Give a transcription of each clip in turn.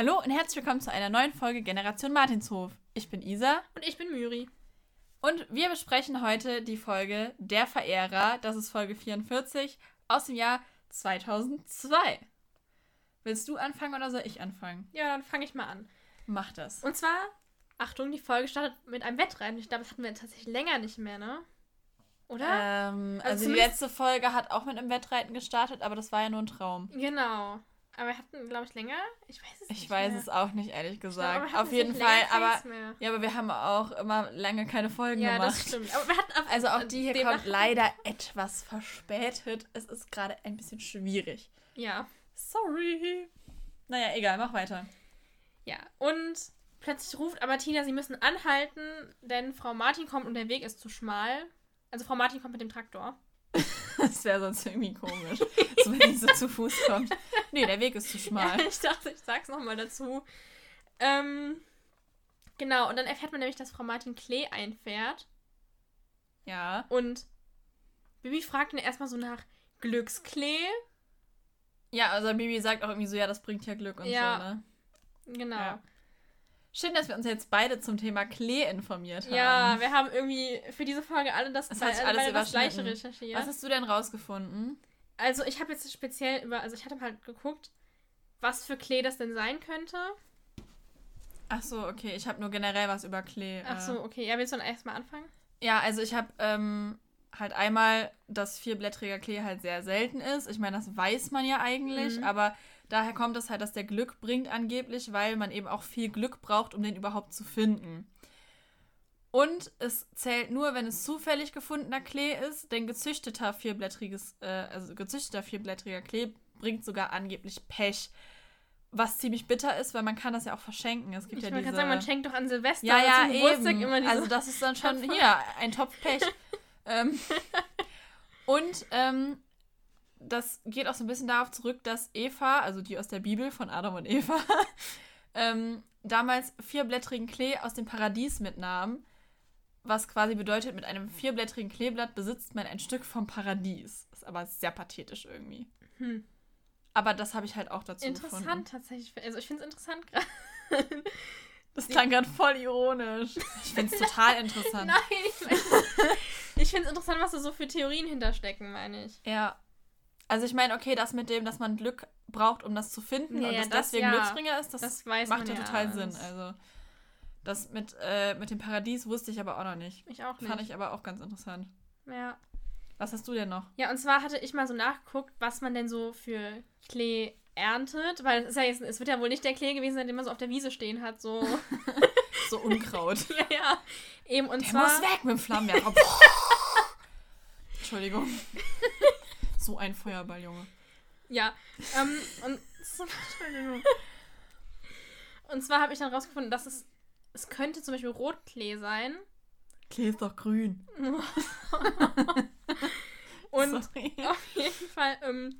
Hallo und herzlich willkommen zu einer neuen Folge Generation Martinshof. Ich bin Isa. Und ich bin Myri. Und wir besprechen heute die Folge Der Verehrer. Das ist Folge 44 aus dem Jahr 2002. Willst du anfangen oder soll ich anfangen? Ja, dann fange ich mal an. Mach das. Und zwar, Achtung, die Folge startet mit einem Wettrennen. Ich glaube, das hatten wir tatsächlich länger nicht mehr, ne? Oder? Ähm, also, also die letzte Folge hat auch mit einem Wettreiten gestartet, aber das war ja nur ein Traum. Genau. Aber wir hatten, glaube ich, länger. Ich weiß es ich nicht. Ich weiß mehr. es auch nicht, ehrlich gesagt. Glaub, Auf jeden Fall. Aber ja, aber wir haben auch immer lange keine Folgen ja, gemacht. Ja, das stimmt. Aber wir hatten auf, also auch die hier kommt leider etwas verspätet. Es ist gerade ein bisschen schwierig. Ja. Sorry. Naja, egal, mach weiter. Ja, und plötzlich ruft aber Tina, sie müssen anhalten, denn Frau Martin kommt und der Weg ist zu schmal. Also Frau Martin kommt mit dem Traktor. Das wäre sonst irgendwie komisch. so wenn sie so zu Fuß kommt. Nee, der Weg ist zu schmal. Ja, ich dachte, ich sag's nochmal dazu. Ähm, genau, und dann erfährt man nämlich, dass Frau Martin Klee einfährt. Ja. Und Bibi fragt ihn erstmal so nach Glücksklee. Ja, also Bibi sagt auch irgendwie so, ja, das bringt ja Glück und ja, so, ne? Genau. Ja. Schön, dass wir uns jetzt beide zum Thema Klee informiert haben. Ja, wir haben irgendwie für diese Folge alle das, das, heißt, alles das gleiche recherchiert. Was hast du denn rausgefunden? Also ich habe jetzt speziell über, also ich hatte halt geguckt, was für Klee das denn sein könnte. Ach so, okay. Ich habe nur generell was über Klee. Ach so, okay. Ja, willst du dann erstmal anfangen? Ja, also ich habe ähm, halt einmal, dass vierblättriger Klee halt sehr selten ist. Ich meine, das weiß man ja eigentlich, mhm. aber Daher kommt es halt, dass der Glück bringt angeblich, weil man eben auch viel Glück braucht, um den überhaupt zu finden. Und es zählt nur, wenn es zufällig gefundener Klee ist, denn gezüchteter vierblättriges, äh, also gezüchteter vierblättriger Klee bringt sogar angeblich Pech. Was ziemlich bitter ist, weil man kann das ja auch verschenken. Es gibt ich ja diese... kann sagen, man schenkt doch an Silvester ja, ja, zum Geburtstag eben. immer diese Also das ist dann schon hier ein Topf Pech. ähm, und ähm, das geht auch so ein bisschen darauf zurück, dass Eva, also die aus der Bibel von Adam und Eva, ähm, damals vierblättrigen Klee aus dem Paradies mitnahm. Was quasi bedeutet, mit einem vierblättrigen Kleeblatt besitzt man ein Stück vom Paradies. Ist aber sehr pathetisch irgendwie. Hm. Aber das habe ich halt auch dazu interessant, gefunden. Interessant tatsächlich. Also ich finde es interessant gerade. Das klang gerade voll ironisch. Ich finde es total interessant. Nein, ich, mein, ich finde es interessant, was da so für Theorien hinterstecken, meine ich. Ja, also ich meine, okay, das mit dem, dass man Glück braucht, um das zu finden ja, und dass das deswegen ja. Glücksbringer ist, das, das macht ja total alles. Sinn. Also das mit, äh, mit dem Paradies wusste ich aber auch noch nicht. Ich auch nicht. Fand ich aber auch ganz interessant. Ja. Was hast du denn noch? Ja, und zwar hatte ich mal so nachgeguckt, was man denn so für Klee erntet, weil es, ist ja jetzt, es wird ja wohl nicht der Klee gewesen sein, den man so auf der Wiese stehen hat, so. so Unkraut. ja, ja. Eben, und der zwar... muss weg mit dem Flammenwerfer. Entschuldigung. So ein Feuerball, Junge. Ja, ähm, und, und zwar habe ich dann rausgefunden, dass es, es könnte zum Beispiel Rotklee sein. Klee ist doch grün. und Sorry. auf jeden Fall ähm,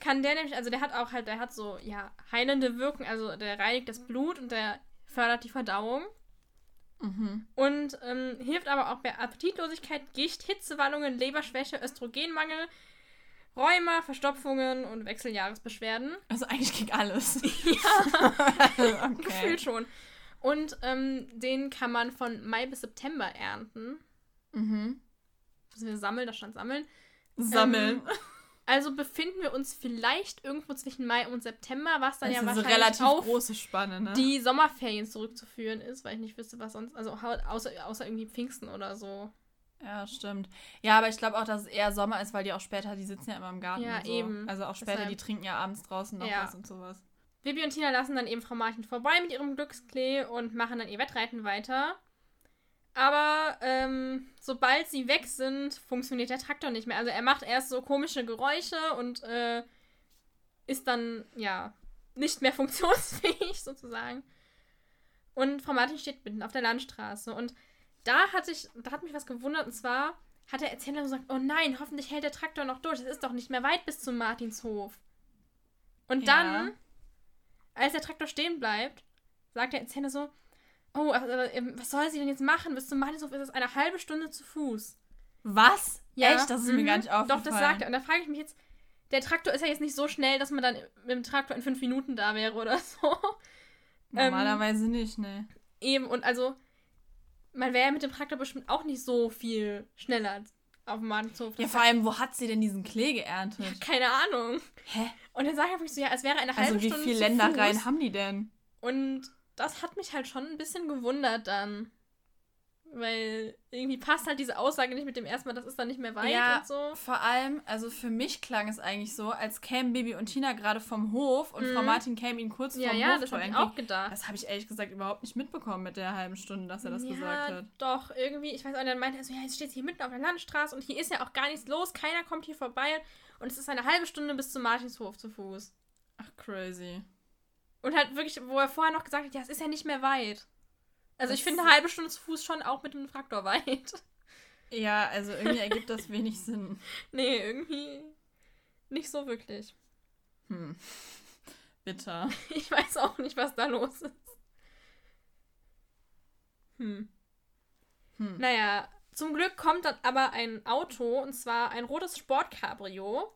kann der nämlich, also der hat auch halt, der hat so, ja, heilende Wirkung, also der reinigt das Blut und der fördert die Verdauung. Mhm. Und ähm, hilft aber auch bei Appetitlosigkeit, Gicht, Hitzewallungen, Leberschwäche, Östrogenmangel, Rheuma, Verstopfungen und Wechseljahresbeschwerden. Also eigentlich gegen alles. ja, okay. gefühlt schon. Und ähm, den kann man von Mai bis September ernten. Mhm. Müssen wir sammeln, da stand sammeln. Sammeln. Ähm, also befinden wir uns vielleicht irgendwo zwischen Mai und September, was dann das ja ist wahrscheinlich relativ auf große Spanne, ne? die Sommerferien zurückzuführen ist, weil ich nicht wüsste, was sonst, also außer, außer irgendwie Pfingsten oder so. Ja, stimmt. Ja, aber ich glaube auch, dass es eher Sommer ist, weil die auch später, die sitzen ja immer im Garten. Ja, so. eben. Also auch später, Deshalb. die trinken ja abends draußen noch ja. was und sowas. Bibi und Tina lassen dann eben Frau Marchen vorbei mit ihrem Glücksklee und machen dann ihr Wettreiten weiter. Aber ähm, sobald sie weg sind, funktioniert der Traktor nicht mehr. Also er macht erst so komische Geräusche und äh, ist dann, ja, nicht mehr funktionsfähig sozusagen. Und Frau Martin steht mitten auf der Landstraße und da hatte ich, da hat mich was gewundert und zwar hat der Erzähler gesagt, oh nein, hoffentlich hält der Traktor noch durch. Es ist doch nicht mehr weit bis zum Martinshof. Und ja. dann, als der Traktor stehen bleibt, sagt der Erzähler so, oh, äh, was soll sie denn jetzt machen? Bis zum Martinshof ist es eine halbe Stunde zu Fuß. Was? Ja. Echt? Das ist mhm. mir gar nicht aufgefallen. Doch, das sagt er. Und da frage ich mich jetzt, der Traktor ist ja jetzt nicht so schnell, dass man dann mit dem Traktor in fünf Minuten da wäre oder so. Ähm, Normalerweise ähm, nicht, ne. Eben, und also, man wäre ja mit dem Traktor bestimmt auch nicht so viel schneller auf dem Markthof. Ja, vor allem, wo hat sie denn diesen Klee geerntet? Ja, keine Ahnung. Hä? Und dann sage ich einfach so, ja, es wäre eine halbe also, Stunde. wie viele Ländereien haben die denn? Und das hat mich halt schon ein bisschen gewundert dann. Weil irgendwie passt halt diese Aussage nicht mit dem ersten Mal, das ist dann nicht mehr weit ja, und so. Vor allem, also für mich klang es eigentlich so, als kämen Baby und Tina gerade vom Hof und mhm. Frau Martin käme ihnen kurz ja, vom ja, Hof. Ja, das habe ich auch gedacht. Das habe ich ehrlich gesagt überhaupt nicht mitbekommen mit der halben Stunde, dass er das ja, gesagt hat. Doch, irgendwie, ich weiß auch, dann meinte er so, ja, jetzt steht hier mitten auf der Landstraße und hier ist ja auch gar nichts los, keiner kommt hier vorbei und es ist eine halbe Stunde bis zum Martinshof zu Fuß. Ach, crazy. Und halt wirklich, wo er vorher noch gesagt hat, ja, es ist ja nicht mehr weit. Also das ich finde eine halbe Stunde zu Fuß schon auch mit dem Traktor weit. Ja, also irgendwie ergibt das wenig Sinn. Nee, irgendwie nicht so wirklich. Hm. Bitter. Ich weiß auch nicht, was da los ist. Hm. hm. Naja, zum Glück kommt dann aber ein Auto, und zwar ein rotes Sportcabrio.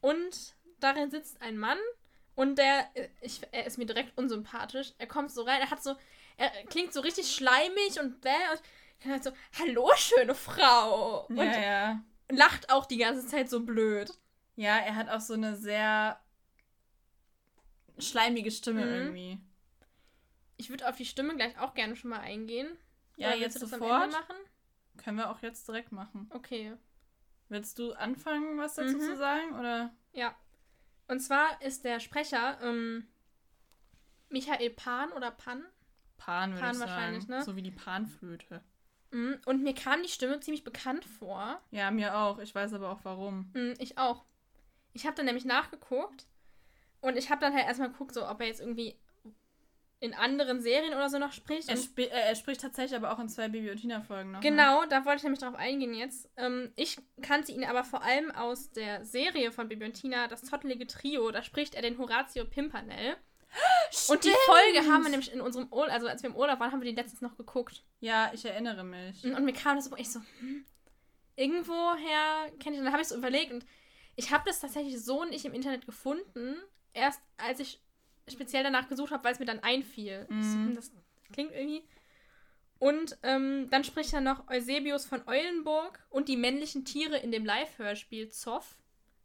Und darin sitzt ein Mann. Und der, ich, er ist mir direkt unsympathisch. Er kommt so rein, er hat so, er klingt so richtig schleimig und bäh und dann halt so, hallo, schöne Frau. Und ja, ja. lacht auch die ganze Zeit so blöd. Ja, er hat auch so eine sehr schleimige Stimme mhm. irgendwie. Ich würde auf die Stimme gleich auch gerne schon mal eingehen. Ja, Oder jetzt sofort. machen? Können wir auch jetzt direkt machen. Okay. Willst du anfangen, was dazu mhm. zu sagen? Oder? Ja. Und zwar ist der Sprecher ähm, Michael Pan oder Pan? Pan, würde Pan ich wahrscheinlich, sagen. ne? So wie die Panflöte. Mhm. Und mir kam die Stimme ziemlich bekannt vor. Ja, mir auch. Ich weiß aber auch warum. Mhm, ich auch. Ich habe dann nämlich nachgeguckt und ich habe dann halt erstmal geguckt, so, ob er jetzt irgendwie in anderen Serien oder so noch spricht. Er, sp äh, er spricht tatsächlich aber auch in zwei Bibi und Tina-Folgen noch. Ne? Genau, ne? da wollte ich nämlich drauf eingehen jetzt. Ähm, ich kannte ihn aber vor allem aus der Serie von Bibi und Tina, das zottelige Trio. Da spricht er den Horatio Pimpernel. Und die Folge haben wir nämlich in unserem Urlaub, also als wir im Urlaub waren, haben wir die letztens noch geguckt. Ja, ich erinnere mich. Und, und mir kam das so, ich so, hm, irgendwoher kenne ich, und dann habe ich so überlegt und ich habe das tatsächlich so nicht im Internet gefunden, erst als ich speziell danach gesucht habe, weil es mir dann einfiel. Mhm. So, hm, das klingt irgendwie. Und ähm, dann spricht er noch Eusebius von Eulenburg und die männlichen Tiere in dem Live-Hörspiel Zoff.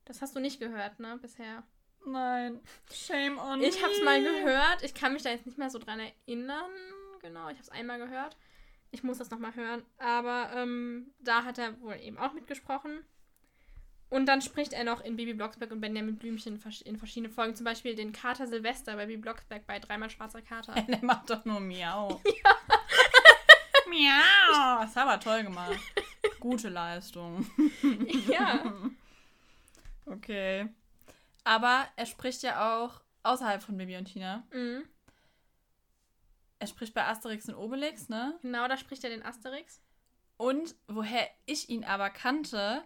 Das hast du nicht gehört, ne, bisher. Nein. Shame on Ich hab's mal gehört. Ich kann mich da jetzt nicht mehr so dran erinnern. Genau, ich hab's einmal gehört. Ich muss das nochmal hören. Aber ähm, da hat er wohl eben auch mitgesprochen. Und dann spricht er noch in Baby Blocksberg und Benjamin Blümchen in verschiedenen Folgen. Zum Beispiel den Kater Silvester bei Baby Blocksberg bei Dreimal Schwarzer Kater. Der macht doch nur Miau. Ja. Miau. Das hat aber toll gemacht. Gute Leistung. Ja. okay. Aber er spricht ja auch außerhalb von Bibi und Tina. Mhm. Er spricht bei Asterix und Obelix, ne? Genau, da spricht er den Asterix. Und woher ich ihn aber kannte,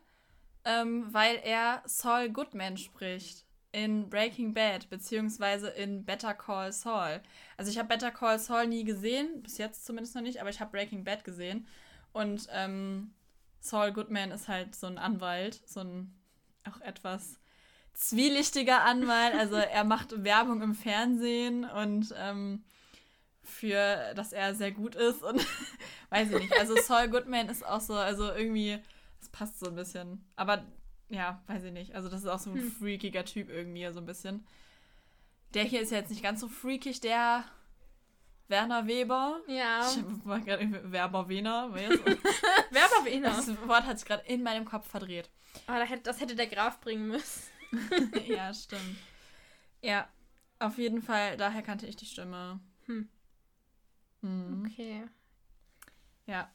ähm, weil er Saul Goodman spricht in Breaking Bad, beziehungsweise in Better Call Saul. Also ich habe Better Call Saul nie gesehen, bis jetzt zumindest noch nicht, aber ich habe Breaking Bad gesehen. Und ähm, Saul Goodman ist halt so ein Anwalt, so ein auch etwas zwielichtiger Anwalt. Also er macht Werbung im Fernsehen und ähm, für, dass er sehr gut ist und weiß ich nicht. Also Saul Goodman ist auch so, also irgendwie, es passt so ein bisschen. Aber ja, weiß ich nicht. Also das ist auch so ein hm. freakiger Typ irgendwie, so ein bisschen. Der hier ist ja jetzt nicht ganz so freakig, der Werner Weber. Ja. Ich war gerade Werber Wener. Werber Wener. Das Wort hat sich gerade in meinem Kopf verdreht. Aber das hätte der Graf bringen müssen. ja, stimmt. Ja, auf jeden Fall, daher kannte ich die Stimme. Hm. Hm. Okay. Ja.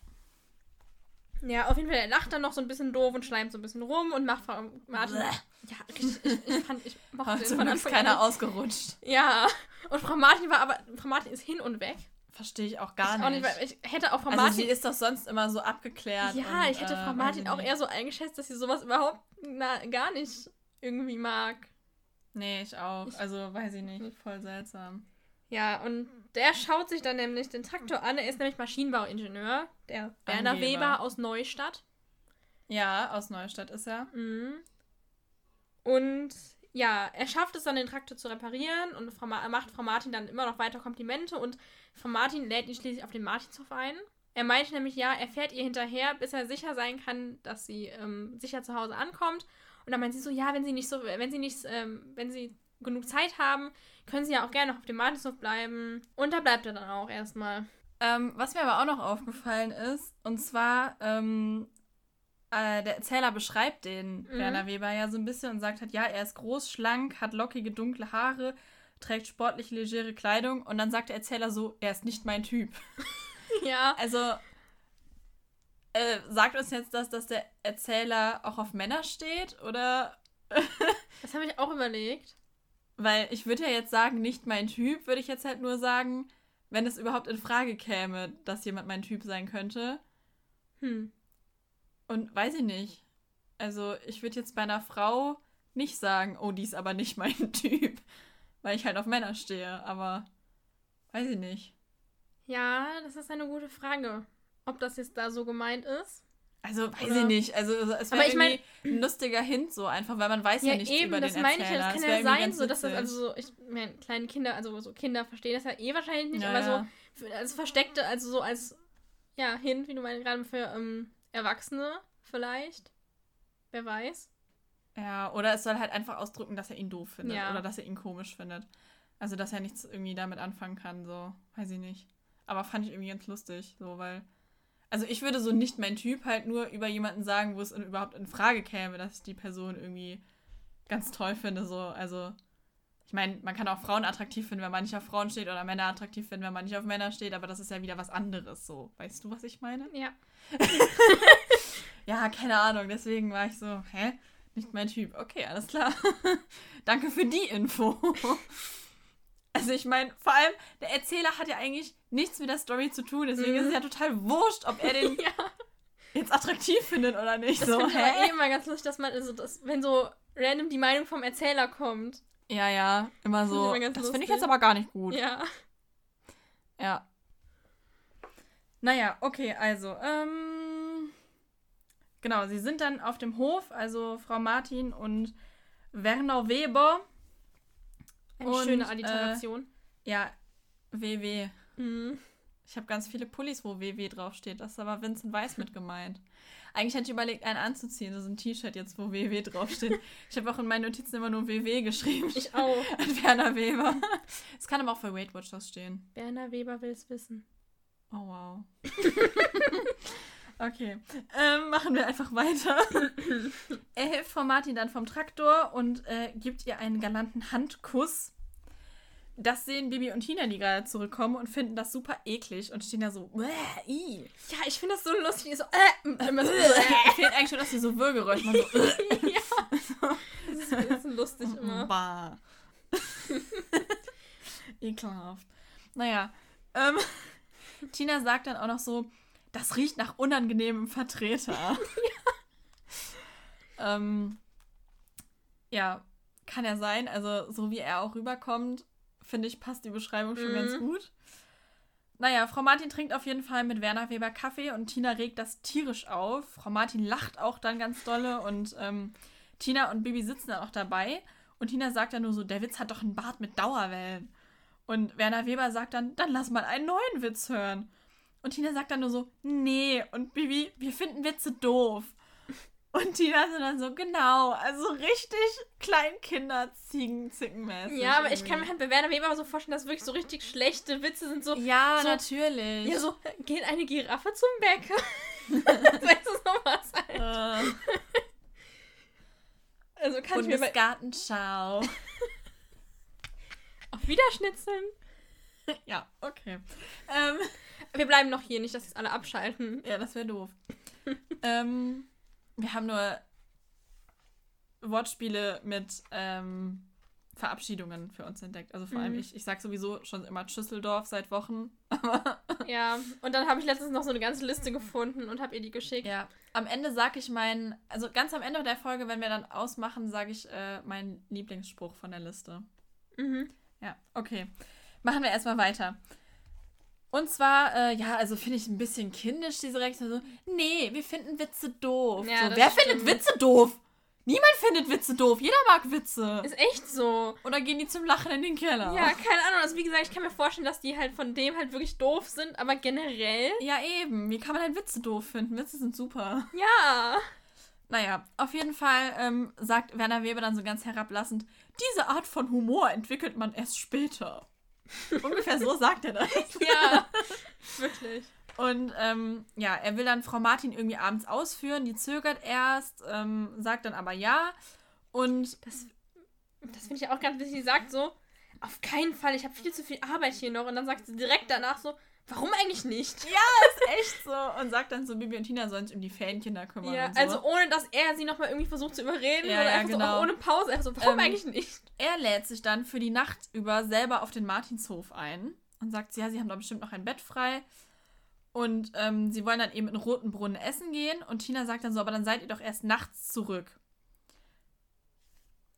Ja, auf jeden Fall, er lacht dann noch so ein bisschen doof und schleimt so ein bisschen rum und macht Frau Martin. Ja, ich, ich, ich fand, ich mochte Zum Glück ist keiner an. ausgerutscht. Ja, und Frau Martin war aber, Frau Martin ist hin und weg. Verstehe ich auch gar ich nicht. Auch nicht ich hätte auch Frau also Martin. Sie ist doch sonst immer so abgeklärt. Ja, und, ich hätte Frau äh, Martin auch eher so eingeschätzt, dass sie sowas überhaupt na, gar nicht irgendwie mag. Nee, ich auch. Ich also weiß ich nicht. Voll seltsam. Ja, und der schaut sich dann nämlich den Traktor an. Er ist nämlich Maschinenbauingenieur. Der Werner Angeber. Weber aus Neustadt. Ja, aus Neustadt ist er. Mhm. Und ja, er schafft es dann, den Traktor zu reparieren und Frau macht Frau Martin dann immer noch weiter Komplimente und Frau Martin lädt ihn schließlich auf den Martinshof ein. Er meinte nämlich, ja, er fährt ihr hinterher, bis er sicher sein kann, dass sie ähm, sicher zu Hause ankommt. Und dann meint sie so, ja, wenn sie nicht so, wenn sie nicht, ähm, wenn sie genug Zeit haben, können sie ja auch gerne noch auf dem Martinshof bleiben. Und da bleibt er dann auch erstmal. Ähm, was mir aber auch noch aufgefallen ist, und zwar, ähm, äh, der Erzähler beschreibt den mhm. Werner Weber ja so ein bisschen und sagt halt, ja, er ist groß, schlank, hat lockige, dunkle Haare, trägt sportlich legere Kleidung und dann sagt der Erzähler so, er ist nicht mein Typ. Ja. Also, äh, sagt uns jetzt das, dass der Erzähler auch auf Männer steht, oder? das habe ich auch überlegt. Weil ich würde ja jetzt sagen, nicht mein Typ, würde ich jetzt halt nur sagen, wenn es überhaupt in Frage käme, dass jemand mein Typ sein könnte. Hm. Und weiß ich nicht. Also, ich würde jetzt bei einer Frau nicht sagen, oh, die ist aber nicht mein Typ. Weil ich halt auf Männer stehe, aber weiß ich nicht. Ja, das ist eine gute Frage. Ob das jetzt da so gemeint ist. Also weiß Oder? ich nicht. Also es wäre irgendwie mein, ein lustiger Hint so einfach, weil man weiß ja, ja nichts eben, über den das meine ich ja. Das kann ja sein, so dass das also so, ich meine, kleine Kinder, also so Kinder verstehen das ja eh wahrscheinlich nicht, ja, aber ja. so als versteckte, also so als ja Hint, wie du meinst, gerade für ähm, Erwachsene vielleicht. Wer weiß. Ja, oder es soll halt einfach ausdrücken, dass er ihn doof findet ja. oder dass er ihn komisch findet. Also dass er nichts irgendwie damit anfangen kann, so weiß ich nicht. Aber fand ich irgendwie ganz lustig, so, weil. Also ich würde so nicht mein Typ halt nur über jemanden sagen, wo es in, überhaupt in Frage käme, dass ich die Person irgendwie ganz toll finde, so. Also, ich meine, man kann auch Frauen attraktiv finden, wenn man nicht auf Frauen steht, oder Männer attraktiv finden, wenn man nicht auf Männer steht, aber das ist ja wieder was anderes, so. Weißt du, was ich meine? Ja. ja, keine Ahnung, deswegen war ich so, hä? Nicht mein Typ. Okay, alles klar. Danke für die Info. Also ich meine, vor allem, der Erzähler hat ja eigentlich nichts mit der Story zu tun, deswegen mhm. ist es ja total wurscht, ob er den ja. jetzt attraktiv findet oder nicht. Das so, finde ich aber eh immer ganz lustig, dass man, also das, wenn so random die Meinung vom Erzähler kommt. Ja, ja, immer so. Immer das finde ich jetzt aber gar nicht gut. Ja. Ja. Naja, okay, also, ähm, genau, sie sind dann auf dem Hof, also Frau Martin und Werner Weber eine und, schöne Alliteration. Äh, ja, WW. Mhm. Ich habe ganz viele Pullis, wo WW draufsteht. Das ist aber Vincent Weiss mit gemeint. Eigentlich hätte ich überlegt, einen anzuziehen. So ein T-Shirt jetzt, wo WW draufsteht. ich habe auch in meinen Notizen immer nur WW geschrieben. Ich auch. An Werner Weber. Es kann aber auch für Weight Watchers stehen. Werner Weber will es wissen. Oh, wow. okay. Ähm, machen wir einfach weiter. er hilft Frau Martin dann vom Traktor und äh, gibt ihr einen galanten Handkuss das sehen Bibi und Tina, die gerade zurückkommen und finden das super eklig und stehen da so, i. Ja, ich finde das so lustig. So, äh, immer so, äh. Fehlt eigentlich schon, dass sie so Würgeräusche machen. So, äh. ja. So. Das ist, das ist lustig immer. Bah. Ekelhaft. Naja, ähm, Tina sagt dann auch noch so, das riecht nach unangenehmem Vertreter. ja. Ähm, ja, kann ja sein. Also, so wie er auch rüberkommt, finde ich, passt die Beschreibung schon mhm. ganz gut. Naja, Frau Martin trinkt auf jeden Fall mit Werner Weber Kaffee und Tina regt das tierisch auf. Frau Martin lacht auch dann ganz dolle und ähm, Tina und Bibi sitzen dann auch dabei. Und Tina sagt dann nur so, der Witz hat doch einen Bart mit Dauerwellen. Und Werner Weber sagt dann, dann lass mal einen neuen Witz hören. Und Tina sagt dann nur so, nee. Und Bibi, wir finden Witze doof. Und Tina sind dann so, genau, also richtig Kleinkinder ziegen zickenmäßig. Ja, aber irgendwie. ich kann mir halt bei Werner Weber so vorstellen, dass wirklich so richtig schlechte Witze sind. So, ja, so, natürlich. Ja, so, geht eine Giraffe zum Bäcker? weißt du noch was halt? Uh. Also kann ich mir bei... Gartenschau. Auf Wiederschnitzeln. Ja, okay. Ähm, wir bleiben noch hier, nicht, dass sie alle abschalten. Ja, das wäre doof. ähm, wir haben nur Wortspiele mit ähm, Verabschiedungen für uns entdeckt. Also vor mhm. allem ich, ich sag sowieso schon immer Schüsseldorf seit Wochen. ja, und dann habe ich letztens noch so eine ganze Liste gefunden und habe ihr die geschickt. Ja, am Ende sage ich meinen, also ganz am Ende der Folge, wenn wir dann ausmachen, sage ich äh, meinen Lieblingsspruch von der Liste. Mhm. Ja, okay. Machen wir erstmal weiter. Und zwar, äh, ja, also finde ich ein bisschen kindisch, diese Reaktion. So, nee, wir finden Witze doof. Ja, so, wer stimmt. findet Witze doof? Niemand findet Witze doof. Jeder mag Witze. Ist echt so. Oder gehen die zum Lachen in den Keller? Ja, keine Ahnung. Also wie gesagt, ich kann mir vorstellen, dass die halt von dem halt wirklich doof sind, aber generell. Ja, eben. Wie kann man halt Witze doof finden? Witze sind super. Ja. Naja, auf jeden Fall ähm, sagt Werner Weber dann so ganz herablassend, diese Art von Humor entwickelt man erst später. Ungefähr so sagt er das. Ja. wirklich. Und ähm, ja, er will dann Frau Martin irgendwie abends ausführen. Die zögert erst, ähm, sagt dann aber ja. Und Das, das finde ich auch ganz wichtig. Sie sagt so, auf keinen Fall, ich habe viel zu viel Arbeit hier noch. Und dann sagt sie direkt danach so, warum eigentlich nicht? ja, ist echt so. Und sagt dann so, Bibi und Tina sollen sich um die Fähnkinder kümmern. Ja, so. also ohne, dass er sie nochmal irgendwie versucht zu überreden. Ja, oder ja, einfach so genau. auch ohne Pause. Einfach so, warum Ähm, eigentlich nicht? Er lädt sich dann für die Nacht über selber auf den Martinshof ein und sagt, ja, sie haben da bestimmt noch ein Bett frei. Und ähm, sie wollen dann eben in Rotenbrunnen essen gehen. Und Tina sagt dann so, aber dann seid ihr doch erst nachts zurück.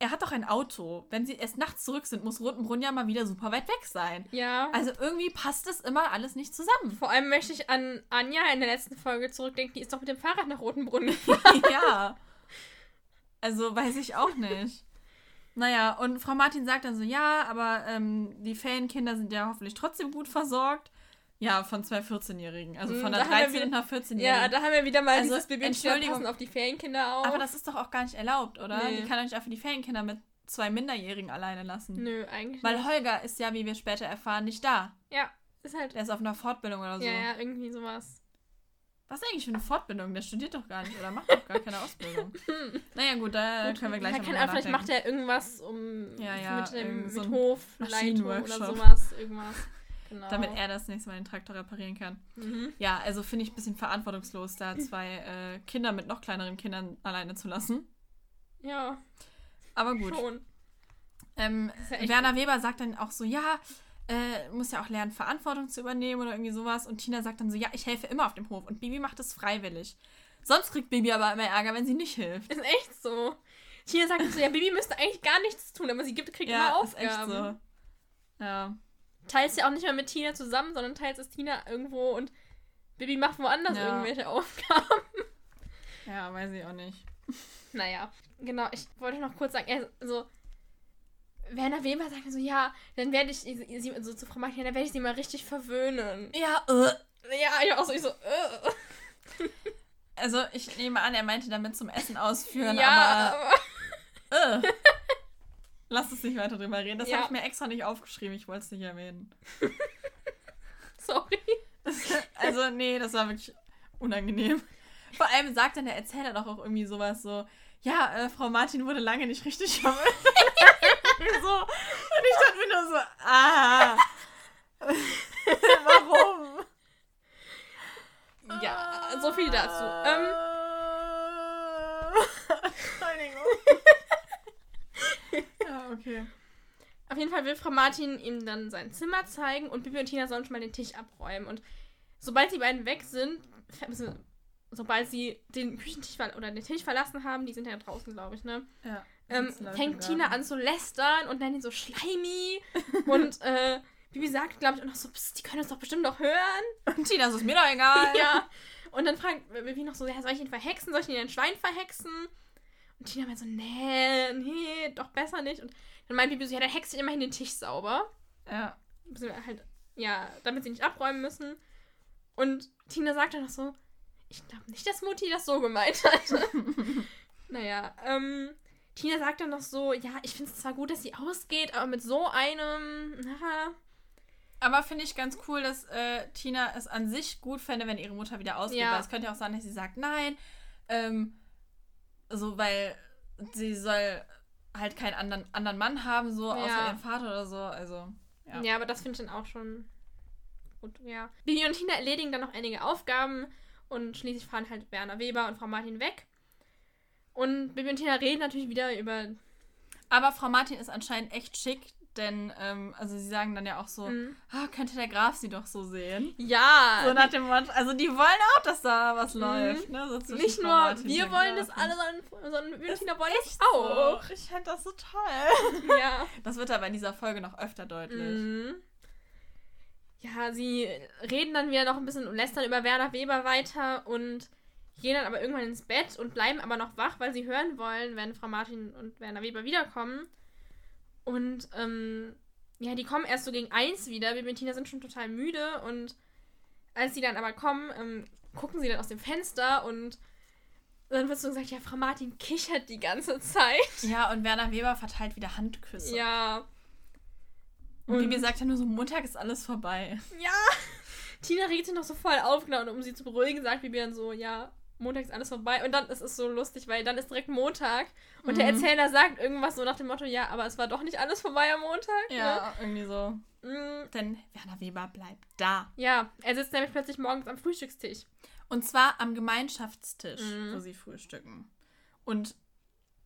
Er hat doch ein Auto. Wenn sie erst nachts zurück sind, muss Rotenbrunn ja mal wieder super weit weg sein. Ja. Also irgendwie passt das immer alles nicht zusammen. Vor allem möchte ich an Anja in der letzten Folge zurückdenken. Die ist doch mit dem Fahrrad nach Rotenbrunnen gefahren. ja. Also weiß ich auch nicht. Naja, und Frau Martin sagt dann so, ja, aber ähm, die Ferienkinder sind ja hoffentlich trotzdem gut versorgt. Ja, von zwei 14-Jährigen. Also Mm, von da einer haben wir 13- wieder- und einer 14-Jährigen. ja, da haben wir wieder mal Also, dieses Baby passen auf die Ferienkinder auf. aber das ist doch auch gar nicht erlaubt, oder? Nee. Die kann doch nicht einfach die Ferienkinder mit zwei Minderjährigen alleine lassen. Nö, eigentlich Weil nicht. Holger ist ja, wie wir später erfahren, nicht da. Ja, ist halt. Der ist auf einer Fortbildung oder so. Ja, ja, irgendwie sowas. Was ist eigentlich für eine Fortbildung? Der studiert doch gar nicht oder macht doch gar keine Ausbildung. naja, gut, da Gut, können wir gleich ja, Ahnung, vielleicht macht er irgendwas um Ja, ja, mit, dem, irgend so mit ein Hofleitung oder sowas. Irgendwas. Genau. Damit er das nächste Mal den Traktor reparieren kann. Mhm. Ja, also finde ich ein bisschen verantwortungslos, da zwei äh, Kinder mit noch kleineren Kindern alleine zu lassen. Ja, Aber gut. schon. Ähm, ist ja Werner Weber sagt dann auch so, ja, äh, muss ja auch lernen, Verantwortung zu übernehmen oder irgendwie sowas. Und Tina sagt dann so, ja, ich helfe immer auf dem Hof. Und Bibi macht es freiwillig. Sonst kriegt Bibi aber immer Ärger, wenn sie nicht hilft. Ist echt so. Tina sagt so, ja, Bibi müsste eigentlich gar nichts tun, aber sie gibt, kriegt immer ist Aufgaben. echt so. Ja. Teils ja auch nicht mehr mit Tina zusammen, sondern teils ist Tina irgendwo und Bibi macht woanders Ja. irgendwelche Aufgaben. Ja, weiß ich auch nicht. Naja, genau, ich wollte noch kurz sagen, er so, Werner Weber sagt so, ja, dann werde ich sie, so zu Frau Martin, dann werde ich sie mal richtig verwöhnen. Ja, äh. Ja, ich war auch so, ich so, äh. Also ich nehme an, er meinte damit zum Essen ausführen, ja, aber aber, äh. Lass uns nicht weiter drüber reden. Das Ja. habe ich mir extra nicht aufgeschrieben, ich wollte es nicht erwähnen. sorry. Also, nee, das war wirklich unangenehm. Vor allem sagt dann der Erzähler doch auch irgendwie sowas so, ja, äh, Frau Martin wurde lange nicht richtig so. Und ich dachte mir nur so, ah. Warum? Ja, so viel dazu. Ähm, Entschuldigung. ja, okay. Auf jeden Fall will Frau Martin ihm dann sein Zimmer zeigen und Bibi und Tina sollen schon mal den Tisch abräumen. Und sobald die beiden weg sind, sobald sie den Küchentisch oder den Tisch verlassen haben, die sind ja draußen, glaube ich, ne? Ja. Ähm, fängt Tina an zu lästern und nennt ihn so schleimy. und äh, Bibi sagt, glaube ich, auch noch so, die können uns doch bestimmt noch hören. Und Tina, das ist mir doch egal. ja. Und dann fragt Bibi noch so, ja, soll ich ihn verhexen? Soll ich ihn in ein Schwein verhexen? Und Tina meint so, nee, nee, doch besser nicht. Und dann meint Bibi so, ja, dann hext ihr immerhin den Tisch sauber. Ja. Halt, ja, damit sie nicht abräumen müssen. Und Tina sagt dann noch so, ich glaube nicht, dass Mutti das so gemeint hat. naja, ähm, Tina sagt dann noch so, ja, ich finde es zwar gut, dass sie ausgeht, aber mit so einem, na, Aber finde ich ganz cool, dass äh, Tina es an sich gut fände, wenn ihre Mutter wieder ausgeht. Ja. Weil es könnte ja auch sein, dass sie sagt, nein. Ähm, so, weil sie soll halt keinen anderen, anderen Mann haben, so außer Ja. ihren Vater oder so. Also, ja, Ja. aber das finde ich dann auch schon gut, ja. Bibi und Tina erledigen dann noch einige Aufgaben und schließlich fahren halt Werner Weber und Frau Martin weg. Und Bibi und Tina reden natürlich wieder über Aber Frau Martin ist anscheinend echt schick, denn, ähm, also sie sagen dann ja auch so, Mhm. ah, könnte der Graf sie doch so sehen. Ja, So nach dem Motto, also die wollen auch, dass da was Mhm. läuft. Ne? So nicht nur Martin wir wollen das alle, sondern, sondern wir und Tina wollen das So, auch. Ich fände das so toll. Ja. Das wird aber in dieser Folge noch öfter deutlich. Mhm. Ja, sie reden dann wieder noch ein bisschen und lästern über Werner Weber weiter und gehen dann aber irgendwann ins Bett und bleiben aber noch wach, weil sie hören wollen, wenn Frau Martin und Werner Weber wiederkommen. Und ähm, ja, die kommen erst so gegen eins wieder. Bibi und Tina sind schon total müde und als sie dann aber kommen, ähm, gucken sie dann aus dem Fenster und dann wird so gesagt, ja, Frau Martin kichert die ganze Zeit. Ja, und Werner Weber verteilt wieder Handküsse. Ja. Und, und Bibi sagt ja nur so, Montag ist alles vorbei. Ja. Tina regt sich noch so voll auf, genau, und um sie zu beruhigen, sagt Bibi dann so, ja, Montag ist alles vorbei. Und dann ist es so lustig, weil dann ist direkt Montag und mhm. der Erzähler sagt irgendwas so nach dem Motto, ja, aber es war doch nicht alles vorbei am Montag. Ja, ne? irgendwie so. Mhm. Denn Werner Weber bleibt da. Ja, er sitzt nämlich plötzlich morgens am Frühstückstisch. Und zwar am Gemeinschaftstisch, mhm. wo sie frühstücken. Und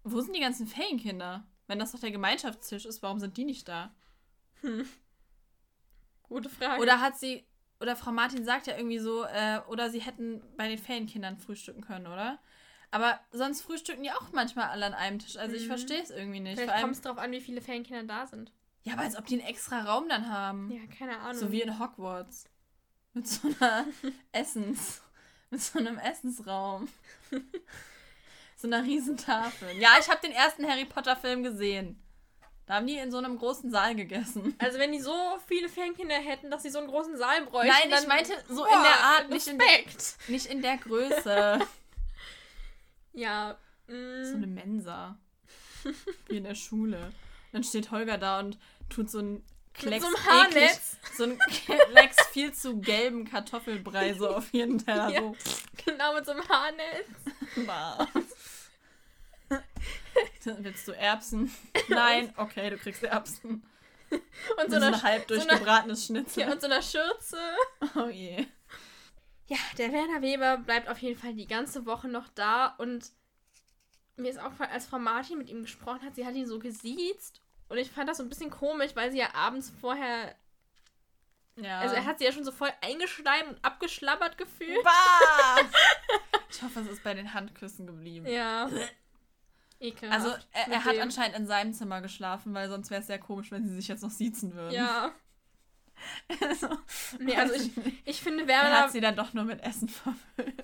wo sind die ganzen Ferienkinder? Wenn das doch der Gemeinschaftstisch ist, warum sind die nicht da? Hm. Gute Frage. Oder hat sie, oder Frau Martin sagt ja irgendwie so, äh, oder sie hätten bei den Ferienkindern frühstücken können, oder? Aber sonst frühstücken die auch manchmal alle an einem Tisch. Also ich mhm. verstehe es irgendwie nicht. Vielleicht kommt es darauf an, wie viele Ferienkinder da sind. Ja, aber als ob die einen extra Raum dann haben. Ja, keine Ahnung. So wie in Hogwarts. Mit so einer Essens. Mit so einem Essensraum. so einer Riesentafel. Ja, ich habe den ersten Harry Potter Film gesehen. Da haben die in so einem großen Saal gegessen. Also wenn die so viele Ferienkinder hätten, dass sie so einen großen Saal bräuchten. Nein, ich meinte so boah, in der Art, nicht in der, nicht in der Größe. ja. Mm. So eine Mensa. Wie in der Schule. Dann steht Holger da und tut so ein Klecks, so ein Haarnetz. so ein Klecks viel zu gelben Kartoffelbrei so auf jeden Teller. Ja, so. Genau, mit so einem Haarnetz. Willst du Erbsen? Nein, okay, du kriegst Erbsen. Und so, eine, halb durchgebratenes so Schnitzel. Ja, und so einer Schürze. Oh je. Ja, der Werner Weber bleibt auf jeden Fall die ganze Woche noch da und mir ist auch, als Frau Martin mit ihm gesprochen hat, sie hat ihn so gesiezt und ich fand das so ein bisschen komisch, weil sie ja abends vorher. Ja. Also er hat sie ja schon so voll eingeschleimt und abgeschlabbert gefühlt. Bah! ich hoffe, es ist bei den Handküssen geblieben. Ja. Ekelhaft. Also er, er hat anscheinend in seinem Zimmer geschlafen, weil sonst wäre es sehr komisch, wenn sie sich jetzt noch siezen würden. Ja. also, nee, also ich, ich finde Werner... Er hat sie dann doch nur mit Essen verwöhnt.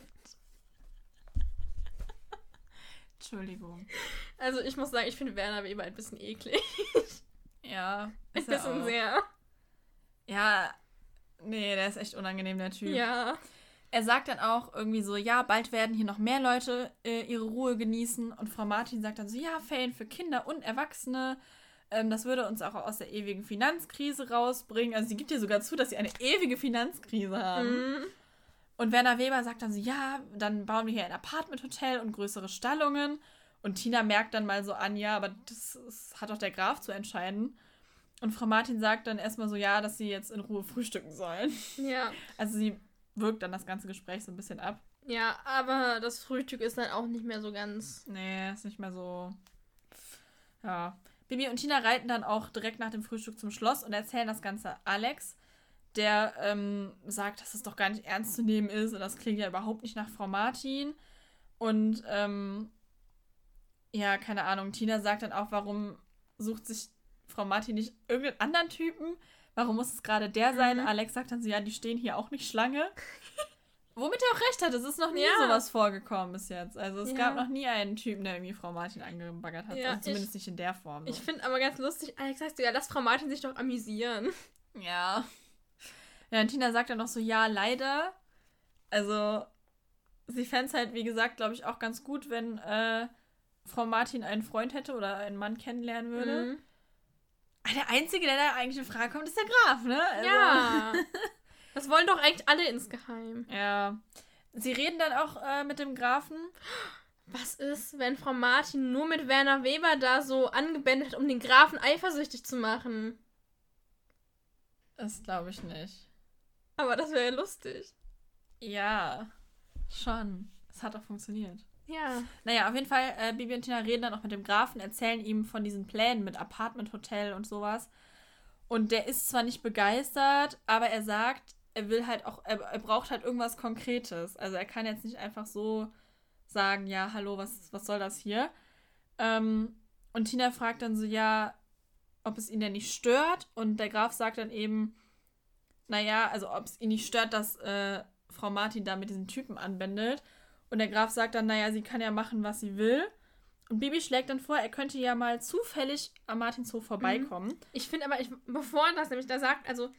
Entschuldigung. Also ich muss sagen, ich finde Werner Weber ein bisschen eklig. Ja. Ein bisschen sehr. Ja, nee, der ist echt unangenehm, der Typ. Ja. Er sagt dann auch irgendwie so, ja, bald werden hier noch mehr Leute äh, ihre Ruhe genießen. Und Frau Martin sagt dann so, ja, Ferien für Kinder und Erwachsene. Ähm, das würde uns auch aus der ewigen Finanzkrise rausbringen. Also sie gibt ihr sogar zu, dass sie eine ewige Finanzkrise haben. Mhm. Und Werner Weber sagt dann so, ja, dann bauen wir hier ein Apartmenthotel und größere Stallungen. Und Tina merkt dann mal so an, ja, aber das, das hat doch der Graf zu entscheiden. Und Frau Martin sagt dann erstmal so, ja, dass sie jetzt in Ruhe frühstücken sollen. Ja. Also sie wirkt dann das ganze Gespräch so ein bisschen ab. Ja, aber das Frühstück ist dann auch nicht mehr so ganz. Nee, ist nicht mehr so. Ja. Bibi und Tina reiten dann auch direkt nach dem Frühstück zum Schloss und erzählen das Ganze Alex der ähm, sagt, dass es doch gar nicht ernst zu nehmen ist und das klingt ja überhaupt nicht nach Frau Martin. Und ähm, ja, keine Ahnung, Tina sagt dann auch, warum sucht sich Frau Martin nicht irgendeinen anderen Typen? Warum muss es gerade der sein? Mhm. Alex sagt dann so, ja, die stehen hier auch nicht Schlange. Womit er auch recht hat, es ist noch nie ja. sowas vorgekommen bis jetzt. Also es ja. gab noch nie einen Typen, der irgendwie Frau Martin angebaggert hat. Ja, also zumindest ich, nicht in der Form. So. Ich finde aber ganz lustig, Alex sagt so, ja, lass Frau Martin sich doch amüsieren. Ja. Ja, und Tina sagt dann noch so, ja, leider. Also, sie fände es halt, wie gesagt, glaube ich, auch ganz gut, wenn äh, Frau Martin einen Freund hätte oder einen Mann kennenlernen würde. Mhm. Ah, der Einzige, der da eigentlich in Frage kommt, ist der Graf, ne? Also, ja. das wollen doch eigentlich alle insgeheim. Ja. Sie reden dann auch äh, mit dem Grafen. Was ist, wenn Frau Martin nur mit Werner Weber da so angebändet hat, um den Grafen eifersüchtig zu machen? Das glaube ich nicht. Aber das wäre ja lustig. Ja, schon. Es hat auch funktioniert. Ja. Naja, auf jeden Fall, äh, Bibi und Tina reden dann auch mit dem Grafen, erzählen ihm von diesen Plänen mit Apartment-Hotel und sowas. Und der ist zwar nicht begeistert, aber er sagt, er will halt auch, er, er braucht halt irgendwas Konkretes. Also er kann jetzt nicht einfach so sagen, ja, hallo, was, was soll das hier? Ähm, und Tina fragt dann so, ja, ob es ihn denn nicht stört. Und der Graf sagt dann eben, naja, also ob es ihn nicht stört, dass äh, Frau Martin da mit diesen Typen anbändelt. Und der Graf sagt dann, naja, sie kann ja machen, was sie will. Und Bibi schlägt dann vor, er könnte ja mal zufällig am Martinshof vorbeikommen. Ich finde aber, ich, bevor er das nämlich da sagt, also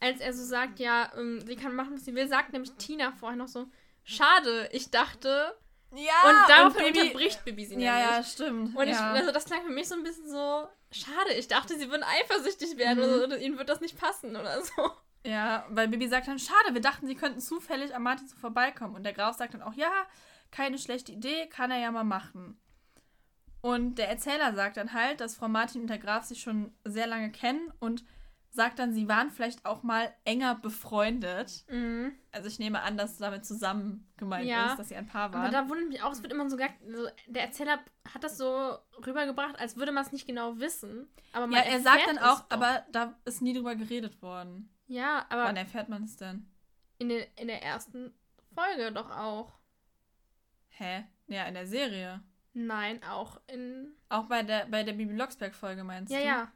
als er so sagt, ja, ähm, sie kann machen, was sie will, sagt nämlich Tina vorher noch so, schade, ich dachte. Ja, und daraufhin und Bibi- unterbricht Bibi sie Ja, nämlich. ja, stimmt. Und ich, ja. also das klang für mich so ein bisschen so, schade, ich dachte, sie würden eifersüchtig werden Mhm. oder, so, oder ihnen wird das nicht passen oder so. Ja, weil Bibi sagt dann, schade, wir dachten, sie könnten zufällig am Martinshof vorbeikommen. Und der Graf sagt dann auch, ja, keine schlechte Idee, kann er ja mal machen. Und der Erzähler sagt dann halt, dass Frau Martin und der Graf sich schon sehr lange kennen und sagt dann, sie waren vielleicht auch mal enger befreundet. Mhm. Also ich nehme an, dass damit zusammen gemeint Ja. ist, dass sie ein Paar Aber waren. da wundert mich auch, es wird immer so gesagt, so, der Erzähler hat das so rübergebracht, als würde man es nicht genau wissen. Aber man ja, er sagt dann auch, doch. aber da ist nie drüber geredet worden. Ja, aber Wann erfährt man es denn? in, den, in der ersten Folge doch auch. Hä? Ja, in der Serie. Nein, auch in. Auch bei der, bei der Bibi Blocksberg-Folge meinst Ja, du? ja.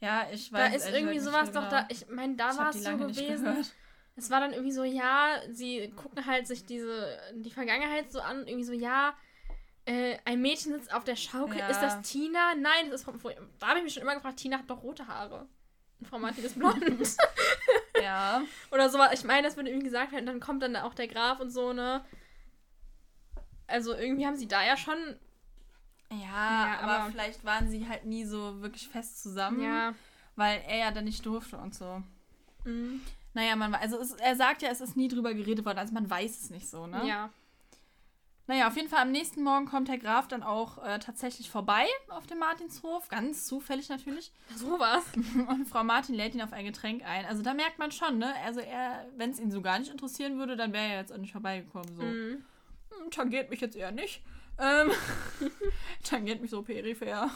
Ja, ich Da weiß ist ehrlich irgendwie sowas doch da. Ich meine, da Ich war es so gewesen. Es war dann irgendwie so, ja, sie gucken halt sich diese, die Vergangenheit so an, irgendwie so, ja, äh, ein Mädchen sitzt auf der Schaukel. Ja. Ist das Tina? Nein, das ist Frau. Da habe ich mich schon immer gefragt, Tina hat doch rote Haare. Frau Martin ist blond. Ja. Oder sowas. Ich meine, das wird irgendwie gesagt werden, dann kommt dann auch der Graf und so, ne? Also irgendwie haben sie da ja schon. Ja, Ja, aber, aber- vielleicht waren sie halt nie so wirklich fest zusammen, Ja. weil er ja dann nicht durfte und so. Mhm. Naja, man, also es, er sagt ja, es ist nie drüber geredet worden, also man weiß es nicht so, ne? Ja. Naja, auf jeden Fall am nächsten Morgen kommt der Graf dann auch äh, tatsächlich vorbei auf dem Martinshof, ganz zufällig natürlich. So was. Und Frau Martin lädt ihn auf ein Getränk ein. Also da merkt man schon, ne? Also er, wenn es ihn so gar nicht interessieren würde, dann wäre er jetzt auch nicht vorbeigekommen. So. Mhm. Hm, tangiert mich jetzt eher nicht. Ähm, tangiert mich so peripher.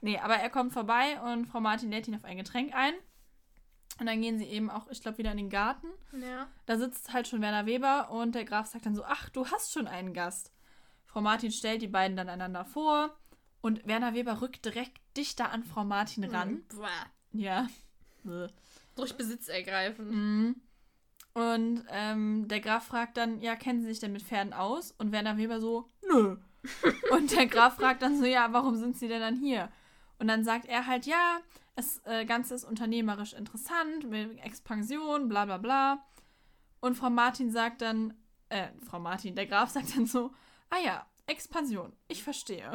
Nee, aber er kommt vorbei und Frau Martin lädt ihn auf ein Getränk ein. Und dann gehen sie eben auch, ich glaube, wieder in den Garten. Ja. Da sitzt halt schon Werner Weber und der Graf sagt dann so, ach, du hast schon einen Gast. Frau Martin stellt die beiden dann einander vor und Werner Weber rückt direkt dichter an Frau Martin ran. Mhm. Ja. Durch Besitz ergreifen. Mhm. Und ähm, der Graf fragt dann, ja, kennen Sie sich denn mit Pferden aus? Und Werner Weber so, nö. und der Graf fragt dann so, ja, warum sind Sie denn dann hier? Und dann sagt er halt, ja, das äh, Ganze ist unternehmerisch interessant, mit Expansion, bla bla bla. Und Frau Martin sagt dann, äh, Frau Martin, der Graf sagt dann so, ah ja, Expansion, ich verstehe.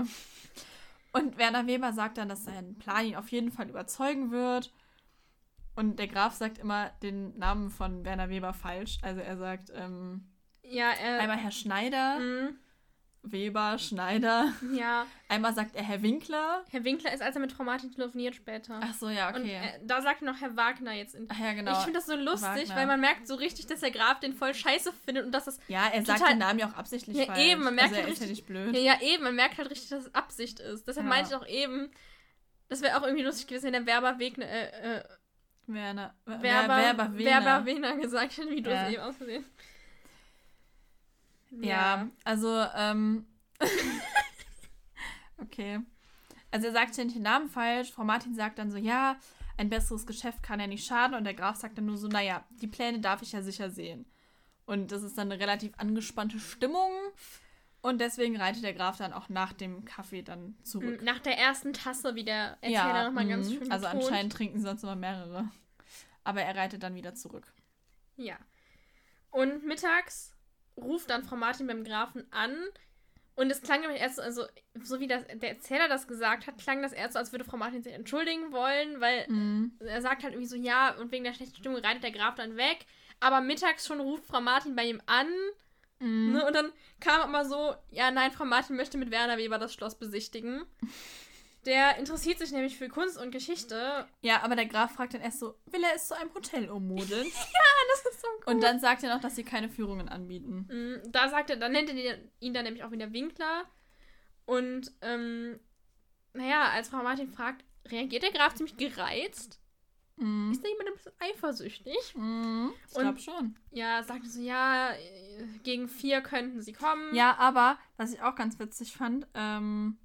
Und Werner Weber sagt dann, dass sein Plan ihn auf jeden Fall überzeugen wird. Und der Graf sagt immer den Namen von Werner Weber falsch. Also er sagt ähm, Ja, er. einmal Herr Schneider, Mhm. Weber, Schneider. Ja. Einmal sagt er Herr Winkler. Herr Winkler ist, als er mit Frau Martin telefoniert später. Ach so, ja, Und okay. äh, da sagt noch Herr Wagner jetzt in. Ach ja, genau. Ich finde das so lustig, Wagner. weil man merkt so richtig, dass der Graf den voll scheiße findet und dass das. ja, er sagt den Namen ja auch absichtlich Ja, falsch. eben, man merkt also halt ist ja richtig- nicht blöd. Ja, ja, eben, man merkt halt richtig, dass es Absicht ist. Deshalb Ja. meinte ich auch eben, das wäre auch irgendwie lustig gewesen, wenn der Werber Wegner, äh, äh, Werner, Wer- Werber, Werber, Wehner. Werber Wehner gesagt hat, wie du es eben ausgesehen. Ja, also, ähm. okay. Also er sagt den Namen falsch. Frau Martin sagt dann so, ja, ein besseres Geschäft kann ja nicht schaden. Und der Graf sagt dann nur so, naja, die Pläne darf ich ja sicher sehen. Und das ist dann eine relativ angespannte Stimmung. Und deswegen reitet der Graf dann auch nach dem Kaffee dann zurück. Nach der ersten Tasse, wie der Erzähler nochmal ganz mhm. schön Also betont. anscheinend trinken sie sonst immer mehrere. Aber er reitet dann wieder zurück. Ja. Und mittags ruft dann Frau Martin beim Grafen an. Und es klang nämlich erst so, also, so wie das, der Erzähler das gesagt hat, klang das erst so, als würde Frau Martin sich entschuldigen wollen, weil Mhm. er sagt halt irgendwie so, ja, und wegen der schlechten Stimmung reitet der Graf dann weg. Aber mittags schon ruft Frau Martin bei ihm an. Mhm. Ne? Und dann kam immer so, ja, nein, Frau Martin möchte mit Werner Weber das Schloss besichtigen. Der interessiert sich nämlich für Kunst und Geschichte. Ja, aber der Graf fragt dann erst so, will er es zu einem Hotel ummodeln? Das ist so cool. Und dann sagt er noch, dass sie keine Führungen anbieten. Mm, Da sagt er, dann nennt er ihn dann nämlich auch wieder Winkler. Und, ähm, naja, als Frau Martin fragt, reagiert der Graf ziemlich gereizt? Mhm. Ist da jemand ein bisschen eifersüchtig? Mhm. Ich glaube schon. Ja, sagt er so, ja, gegen vier könnten sie kommen. Ja, aber, was ich auch ganz witzig fand, ähm,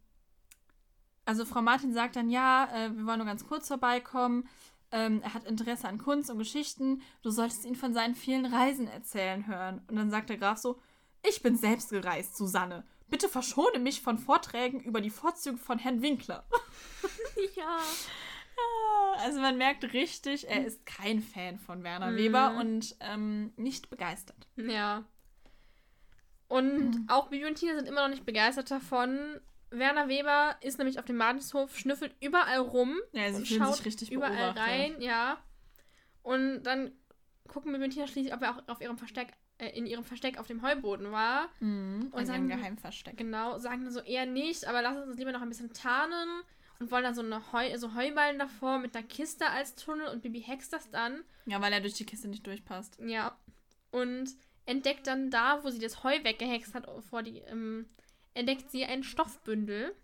also Frau Martin sagt dann, ja, äh, wir wollen nur ganz kurz vorbeikommen. Ähm, er hat Interesse an Kunst und Geschichten. Du solltest ihn von seinen vielen Reisen erzählen hören. Und dann sagt der Graf so, Ich bin selbst gereist, Susanne. Bitte verschone mich von Vorträgen über die Vorzüge von Herrn Winkler. ja. Also man merkt richtig, er ist kein Fan von Werner Mhm. Weber und ähm, nicht begeistert. Ja. Und auch Bibi und Tina sind immer noch nicht begeistert davon. Werner Weber ist nämlich auf dem Martinshof, schnüffelt überall rum. Ja, sie fühlen schaut sich richtig überall beobachtet. rein, ja. Und dann gucken Bibi und Tina schließlich, ob er auch auf ihrem Versteck, äh, in ihrem Versteck auf dem Heuboden war. Mhm. Und sagen- Geheimversteck. Genau, sagen dann so eher nicht, aber lass uns lieber noch ein bisschen tarnen und wollen dann so eine Heu so Heuballen davor mit einer Kiste als Tunnel und Bibi hext das dann. Ja, weil er durch die Kiste nicht durchpasst. Ja. Und entdeckt dann da, wo sie das Heu weggehext hat, vor die, ähm, entdeckt sie ein Stoffbündel.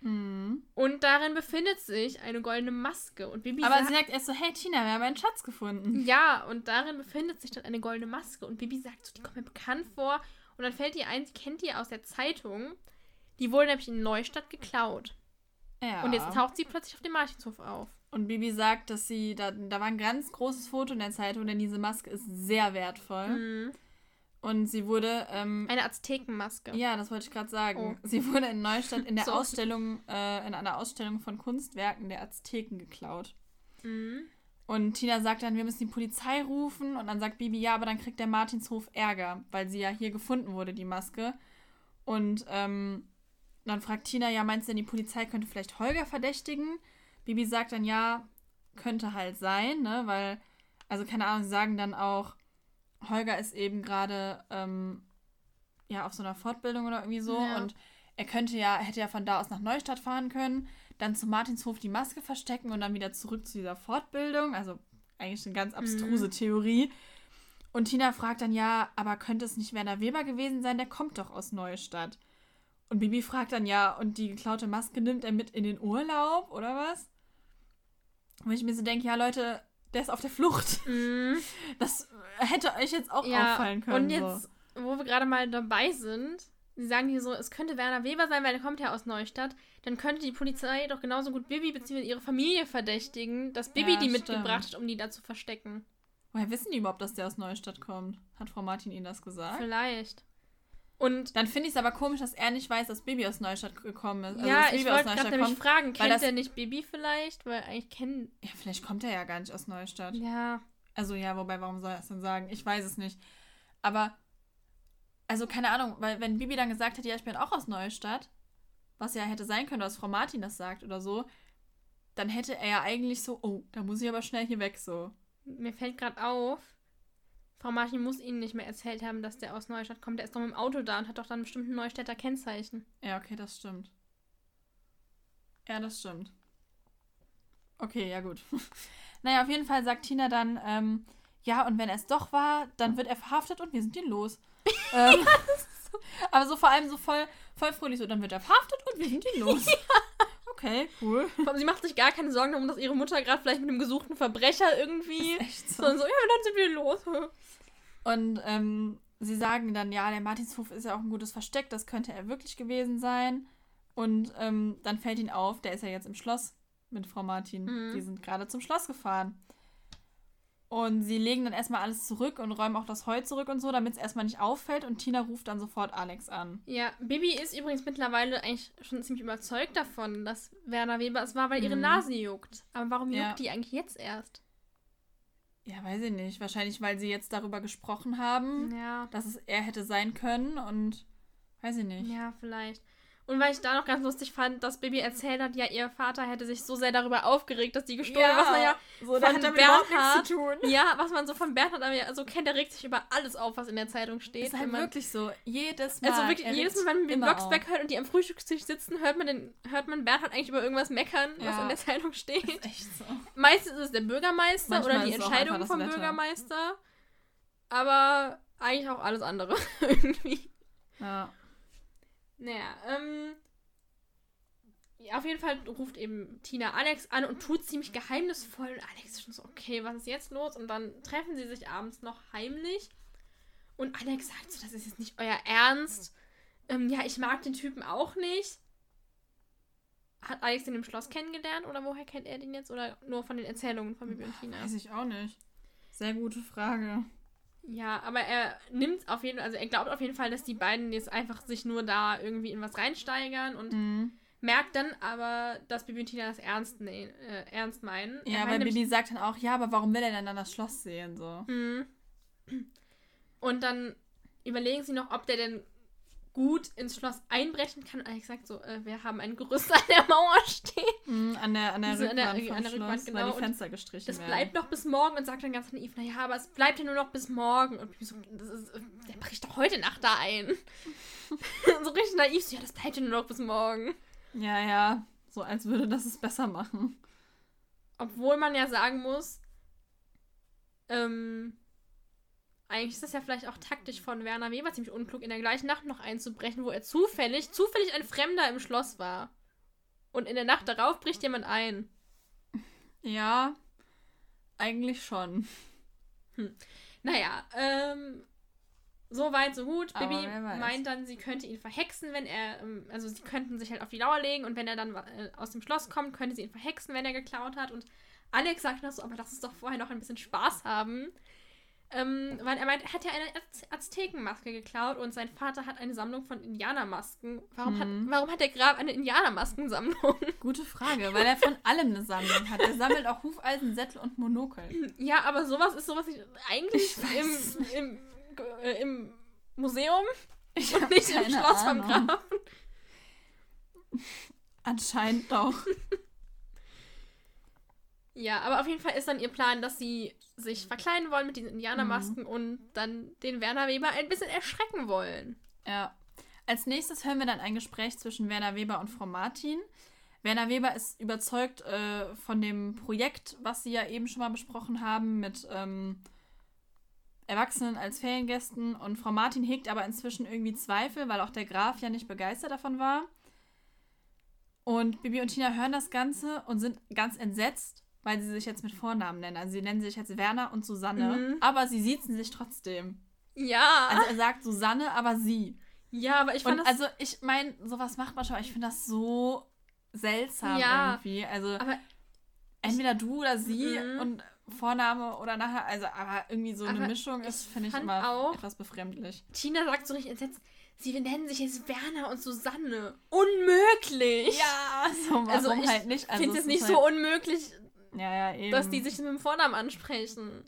Mhm. Und darin befindet sich eine goldene Maske. Und Bibi Aber sagt, sie sagt erst so, hey Tina, wir haben einen Schatz gefunden. ja, und darin befindet sich dann eine goldene Maske. Und Bibi sagt so, die kommt mir bekannt vor. Und dann fällt ihr ein, sie kennt die aus der Zeitung. Die wurde nämlich in Neustadt geklaut. Ja. Und jetzt taucht sie plötzlich auf dem Martinshof auf. Und Bibi sagt, dass sie, da, da war ein ganz großes Foto in der Zeitung, denn diese Maske ist sehr wertvoll. Mhm. Und sie wurde, ähm, Eine Aztekenmaske. ja, das wollte ich gerade sagen. Oh. Sie wurde in Neustadt in der So. Ausstellung, äh, in einer Ausstellung von Kunstwerken der Azteken geklaut. Mhm. Und Tina sagt dann, wir müssen die Polizei rufen. Und dann sagt Bibi, ja, aber dann kriegt der Martinshof Ärger, weil sie ja hier gefunden wurde, die Maske. Und ähm, dann fragt Tina, ja, meinst du denn, die Polizei könnte vielleicht Holger verdächtigen? Bibi sagt dann, ja, könnte halt sein, ne? Weil, also keine Ahnung, sie sagen dann auch, Holger ist eben gerade ähm, ja auf so einer Fortbildung oder irgendwie so. Ja. Und er könnte ja, hätte ja von da aus nach Neustadt fahren können, dann zu Martinshof die Maske verstecken und dann wieder zurück zu dieser Fortbildung. Also eigentlich eine ganz abstruse Theorie. Und Tina fragt dann, ja, aber könnte es nicht Werner Weber gewesen sein? Der kommt doch aus Neustadt. Und Bibi fragt dann, ja, und die geklaute Maske nimmt er mit in den Urlaub, oder was? Und ich mir so denke, ja, Leute, der ist auf der Flucht. Mhm. Das hätte euch jetzt auch Ja, auffallen können. und jetzt, so. wo wir gerade mal dabei sind, sie sagen hier so, es könnte Werner Weber sein, weil er kommt ja aus Neustadt, dann könnte die Polizei doch genauso gut Bibi bzw. ihre Familie verdächtigen, dass Bibi Ja, die stimmt. mitgebracht hat, um die da zu verstecken. Woher wissen die überhaupt, dass der aus Neustadt kommt? Hat Frau Martin Ihnen das gesagt? Vielleicht. Und Dann finde ich es aber komisch, dass er nicht weiß, dass Baby aus Neustadt gekommen ist. Also, ja, ich Baby wollte gerade nämlich fragen, kennt das- er nicht Bibi vielleicht? Weil eigentlich kennen. Ja, vielleicht kommt er ja gar nicht aus Neustadt. Ja. Also ja, wobei, warum soll er es denn sagen? Ich weiß es nicht. Aber, also keine Ahnung, weil wenn Bibi dann gesagt hätte, ja, ich bin auch aus Neustadt, was ja hätte sein können, dass Frau Martin das sagt oder so, dann hätte er ja eigentlich so, oh, da muss ich aber schnell hier weg, so. Mir fällt gerade auf, Frau Martin muss Ihnen nicht mehr erzählt haben, dass der aus Neustadt kommt. Der ist doch mit dem Auto da und hat doch dann bestimmt ein Neustädter Kennzeichen. Ja, okay, das stimmt. Ja, das stimmt. Okay, ja gut. naja, auf jeden Fall sagt Tina dann, ähm, ja, und wenn er es doch war, dann wird er verhaftet und wir sind ihn los. ähm, aber so vor allem so voll, voll fröhlich so, dann wird er verhaftet und wir sind ihn los. Okay, cool. Vor allem, Sie macht sich gar keine Sorgen darum, dass ihre Mutter gerade vielleicht mit einem gesuchten Verbrecher irgendwie. Echt so. Sondern so, ja, dann sind wir los. Und ähm, sie sagen dann, ja, der Martinshof ist ja auch ein gutes Versteck, das könnte er wirklich gewesen sein. Und ähm, dann fällt ihnen auf, der ist ja jetzt im Schloss mit Frau Martin. Mhm. Die sind gerade zum Schloss gefahren. Und sie legen dann erstmal alles zurück und räumen auch das Heu zurück und so, damit es erstmal nicht auffällt. Und Tina ruft dann sofort Alex an. Ja, Bibi ist übrigens mittlerweile eigentlich schon ziemlich überzeugt davon, dass Werner Weber es war, weil ihre Mhm. Nase juckt. Aber warum Ja. juckt die eigentlich jetzt erst? Ja, weiß ich nicht. Wahrscheinlich, weil sie jetzt darüber gesprochen haben, Ja. dass es er hätte sein können und weiß ich nicht. Ja, vielleicht. Und weil ich da noch ganz lustig fand, dass Bibi erzählt hat, ja, ihr Vater hätte sich so sehr darüber aufgeregt, dass die gestohlen ja, was man ja so, von Bernhard- nichts zu tun. Ja, was man so von Bernhard aber ja so kennt, der regt sich über alles auf, was in der Zeitung steht. Ist halt man, wirklich so. Jedes Mal. also wirklich, jedes Mal, wenn man den Blocksberg hört und die am Frühstückstisch sitzen, hört man, den, hört man Bernhard eigentlich über irgendwas meckern, was Ja. in der Zeitung steht. Ist echt so. Meistens ist es der Bürgermeister Manchmal oder die Entscheidung vom Wetter. Bürgermeister. Aber eigentlich auch alles andere irgendwie. Ja. Naja, ähm. Ja, auf jeden Fall ruft eben Tina Alex an und tut ziemlich geheimnisvoll. Und Alex ist schon so, okay, was ist jetzt los? Und dann treffen sie sich abends noch heimlich. Und Alex sagt so, das ist jetzt nicht euer Ernst. Ähm, ja, ich mag den Typen auch nicht. Hat Alex den im Schloss kennengelernt oder woher kennt er den jetzt? Oder nur von den Erzählungen von Bibi und Tina? Weiß ich auch nicht. Sehr gute Frage. Ja, aber er nimmt auf jeden Fall, also er glaubt auf jeden Fall, dass die beiden jetzt einfach sich nur da irgendwie in was reinsteigern und Mhm. merkt dann aber, dass Bibi und Tina das ernst, ne äh, ernst meinen. Ja, weil Bibi sagt dann auch, ja, aber warum will er denn dann das Schloss sehen? So. Mhm. Und dann überlegen sie noch, ob der denn gut ins Schloss einbrechen kann. Und Alex sagt so, äh, wir haben ein Gerüst an der Mauer stehen. Mhm, an der, an der So, an der- Rückwand vom an der Rückwand, Schloss, genau, weil die Fenster gestrichen Das werden. bleibt noch bis morgen und sagt dann ganz naiv, naja, aber es bleibt ja nur noch bis morgen. Und so, ist, der bricht doch heute Nacht da ein. so richtig naiv, so, ja, das bleibt ja nur noch bis morgen. Ja, ja. So als würde das es besser machen. Obwohl man ja sagen muss, ähm, eigentlich ist das ja vielleicht auch taktisch von Werner Weber ziemlich unklug, in der gleichen Nacht noch einzubrechen, wo er zufällig, zufällig ein Fremder im Schloss war. Und in der Nacht darauf bricht jemand ein. Ja, eigentlich schon. Naja, ähm, so weit, so gut. Aber Bibi meint dann, sie könnte ihn verhexen, wenn er, ähm, also sie könnten sich halt auf die Lauer legen und wenn er dann äh, aus dem Schloss kommt, könnte sie ihn verhexen, wenn er geklaut hat. Und Alex sagt noch so, aber lass uns doch vorher noch ein bisschen Spaß haben. Ähm, weil er meint, er hat ja eine Az Aztekenmaske geklaut und sein Vater hat eine Sammlung von Indianermasken. Warum, Mhm. hat, warum hat der Grab eine Indianermaskensammlung? Gute Frage, weil er von allem eine Sammlung hat. Er sammelt auch Hufeisen, Sättel und Monokel. ja, aber sowas ist sowas ich eigentlich Ich im, im, äh, im Museum Ich und nicht im Schloss vom Ahnung. Grafen. Anscheinend doch. Ja, aber auf jeden Fall ist dann ihr Plan, dass sie sich verkleiden wollen mit diesen Indianermasken Mhm. und dann den Werner Weber ein bisschen erschrecken wollen. Ja. Als nächstes hören wir dann ein Gespräch zwischen Werner Weber und Frau Martin. Werner Weber ist überzeugt äh, von dem Projekt, was sie ja eben schon mal besprochen haben, mit ähm, Erwachsenen als Feriengästen. Und Frau Martin hegt aber inzwischen irgendwie Zweifel, weil auch der Graf ja nicht begeistert davon war. Und Bibi und Tina hören das Ganze und sind ganz entsetzt, weil sie sich jetzt mit Vornamen nennen. Also sie nennen sich jetzt Werner und Susanne, Mhm. aber sie siezen sich trotzdem. Ja. Also er sagt Susanne, aber sie. ja, aber ich fand Und das. also ich meine, sowas macht man schon, aber ich finde das so seltsam Ja, irgendwie. Also aber entweder du oder sie Mhm. und Vorname oder nachher, also aber irgendwie so eine Aber Mischung ist, finde ich immer auch- etwas befremdlich. Tina sagt so richtig entsetzt, sie nennen sich jetzt Werner und Susanne. Unmöglich! Ja, so warum Also ich halt nicht? Ich Also finde es nicht halt, so unmöglich, Ja, ja, eben. dass die sich mit dem Vornamen ansprechen.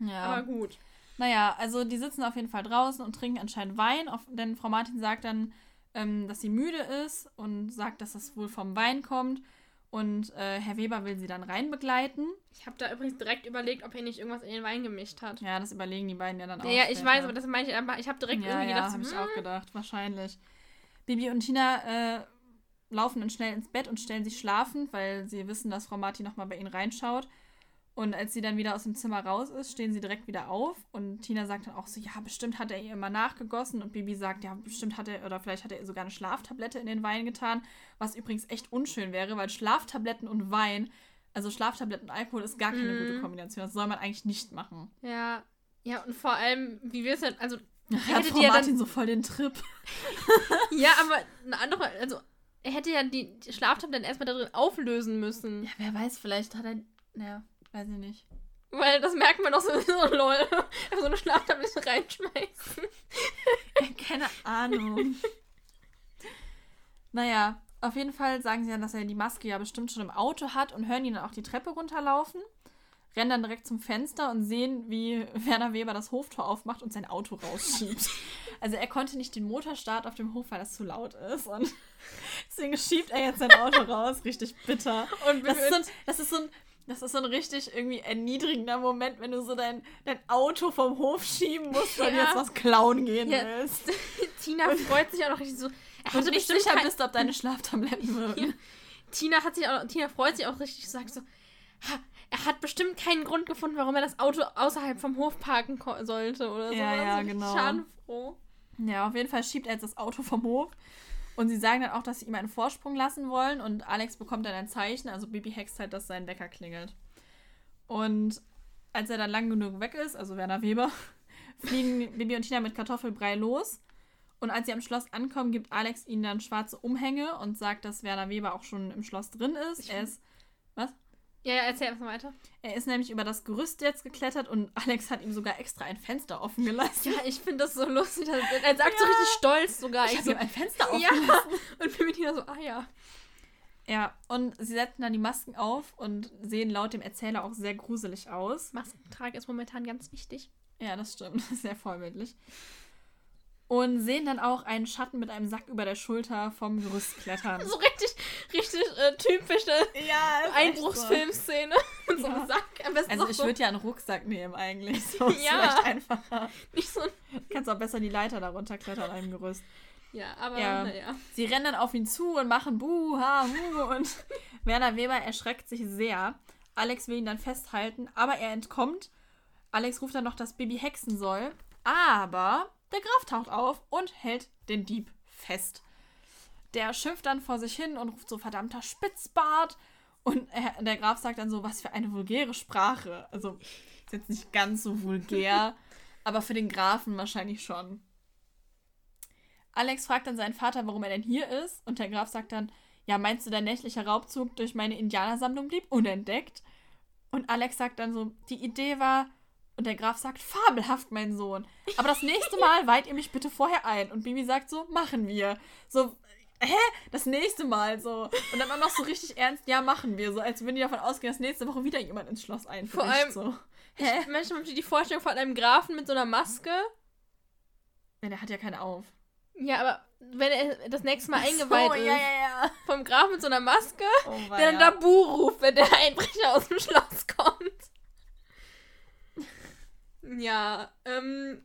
ja. Aber gut. Naja, also die sitzen auf jeden Fall draußen und trinken anscheinend Wein, auf, denn Frau Martin sagt dann, ähm, dass sie müde ist und sagt, dass das wohl vom Wein kommt. Und äh, Herr Weber will sie dann rein begleiten. Ich habe da übrigens direkt überlegt, ob er nicht irgendwas in den Wein gemischt hat. Ja, das überlegen die beiden ja dann auch. Ja, ja, ich weiß, aber das meine ich einfach. Ich habe direkt ja, irgendwie ja, gedacht, habe so, ich hm, auch gedacht, wahrscheinlich. Bibi und Tina äh, laufen dann schnell ins Bett und stellen sich schlafend, weil sie wissen, dass Frau Martin nochmal bei ihnen reinschaut. Und als sie dann wieder aus dem Zimmer raus ist, stehen sie direkt wieder auf. Und Tina sagt dann auch so, ja, bestimmt hat er ihr immer nachgegossen. Und Bibi sagt, ja, bestimmt hat er, oder vielleicht hat er ihr sogar eine Schlaftablette in den Wein getan. Was übrigens echt unschön wäre, weil Schlaftabletten und Wein, also Schlaftabletten und Alkohol ist gar keine Mhm. gute Kombination. Das soll man eigentlich nicht machen. Ja. Ja, und vor allem, wie wir es denn, also, hat Frau Martin so voll den Trip. ja, aber eine andere, also, er hätte ja die die Schlaftabletten erstmal da drin auflösen müssen. Ja, wer weiß, vielleicht hat er. Ja, weiß ich nicht. Weil das merkt man doch sowieso, lol. So eine Schlaftablette reinschmeißen. Keine Ahnung. naja, auf jeden Fall sagen sie dann, dass er die Maske ja bestimmt schon im Auto hat und hören ihn dann auch die Treppe runterlaufen. Rennen dann direkt zum Fenster und sehen, wie Werner Weber das Hoftor aufmacht und sein Auto rausschiebt. also er konnte nicht den Motorstart auf dem Hof, weil das zu laut ist. Und deswegen schiebt er jetzt sein Auto raus. Richtig bitter. Und Das ist so ein, das ist so ein, das ist so ein richtig irgendwie erniedrigender Moment, wenn du so dein, dein Auto vom Hof schieben musst, weil du Ja. jetzt was klauen gehen Ja. willst. Tina freut sich auch noch richtig so. Er Und du nicht sicher bist, ob deine Schlaftabletten wirken. Ja. Tina hat sich auch, Tina freut sich auch richtig, sagt so, ha, er hat bestimmt keinen Grund gefunden, warum er das Auto außerhalb vom Hof parken sollte oder so. Ja, Oder ja, so genau. Schadenfroh. Ja, auf jeden Fall schiebt er jetzt das Auto vom Hof. Und sie sagen dann auch, dass sie ihm einen Vorsprung lassen wollen. Und Alex bekommt dann ein Zeichen. Also Bibi hext halt, dass sein Wecker klingelt. Und als er dann lang genug weg ist, also Werner Weber, fliegen Bibi und Tina mit Kartoffelbrei los. Und als sie am Schloss ankommen, gibt Alex ihnen dann schwarze Umhänge und sagt, dass Werner Weber auch schon im Schloss drin ist. Ich er ist. Was? Ja, ja, erzähl erstmal weiter. Er ist nämlich über das Gerüst jetzt geklettert und Alex hat ihm sogar extra ein Fenster offen gelassen. Ja, ich finde das so lustig. dass- Er sagt so richtig stolz sogar. Ich Ich so, ihm ein Fenster offen ja. gelassen. Und Pimentina so, ah ja. Ja, und sie setzen dann die Masken auf und sehen laut dem Erzähler auch sehr gruselig aus. Maskentrag ist momentan ganz wichtig. Ja, das stimmt. Sehr vorbildlich. Und sehen dann auch einen Schatten mit einem Sack über der Schulter vom Gerüst klettern. So richtig, richtig äh, typische ja, Einbruchsfilmszene. Mit so einem Ja. Sack. Am besten Also ich so, würde ja einen Rucksack nehmen eigentlich. So ist Ja. vielleicht einfacher. nicht so ein Kannst auch besser die Leiter darunter klettern an einem Gerüst. Ja, aber Ja. naja. Sie rennen dann auf ihn zu und machen Buh, ha, hu und Werner Weber erschreckt sich sehr. Alex will ihn dann festhalten, aber er entkommt. Alex ruft dann noch, dass Baby hexen soll, aber der Graf taucht auf und hält den Dieb fest. Der schimpft dann vor sich hin und ruft so verdammter Spitzbart und er, der Graf sagt dann so, was für eine vulgäre Sprache. Also ist jetzt nicht ganz so vulgär, aber für den Grafen wahrscheinlich schon. Alex fragt dann seinen Vater, warum er denn hier ist. Und der Graf sagt dann, ja, meinst du, dein nächtlicher Raubzug durch meine Indianersammlung blieb unentdeckt? Und Alex sagt dann so, die Idee war, und der Graf sagt, fabelhaft, mein Sohn. Aber das nächste Mal weiht ihr mich bitte vorher ein. Und Bibi sagt so, machen wir. So, hä? Das nächste Mal so. Und dann auch noch so richtig ernst, ja, machen wir. So, als würden die davon ausgehen, dass nächste Woche wieder jemand ins Schloss einbricht. Vor allem- so. Hä? Ihr die Vorstellung von einem Grafen mit so einer Maske. Ja, der hat ja keine auf. Ja, aber wenn er das nächste Mal Ach so, eingeweiht ist ja, ja, ja. vom Grafen mit so einer Maske, Oh, der dann Dabu ruft, wenn der Einbrecher aus dem Schloss kommt. Ja, ähm,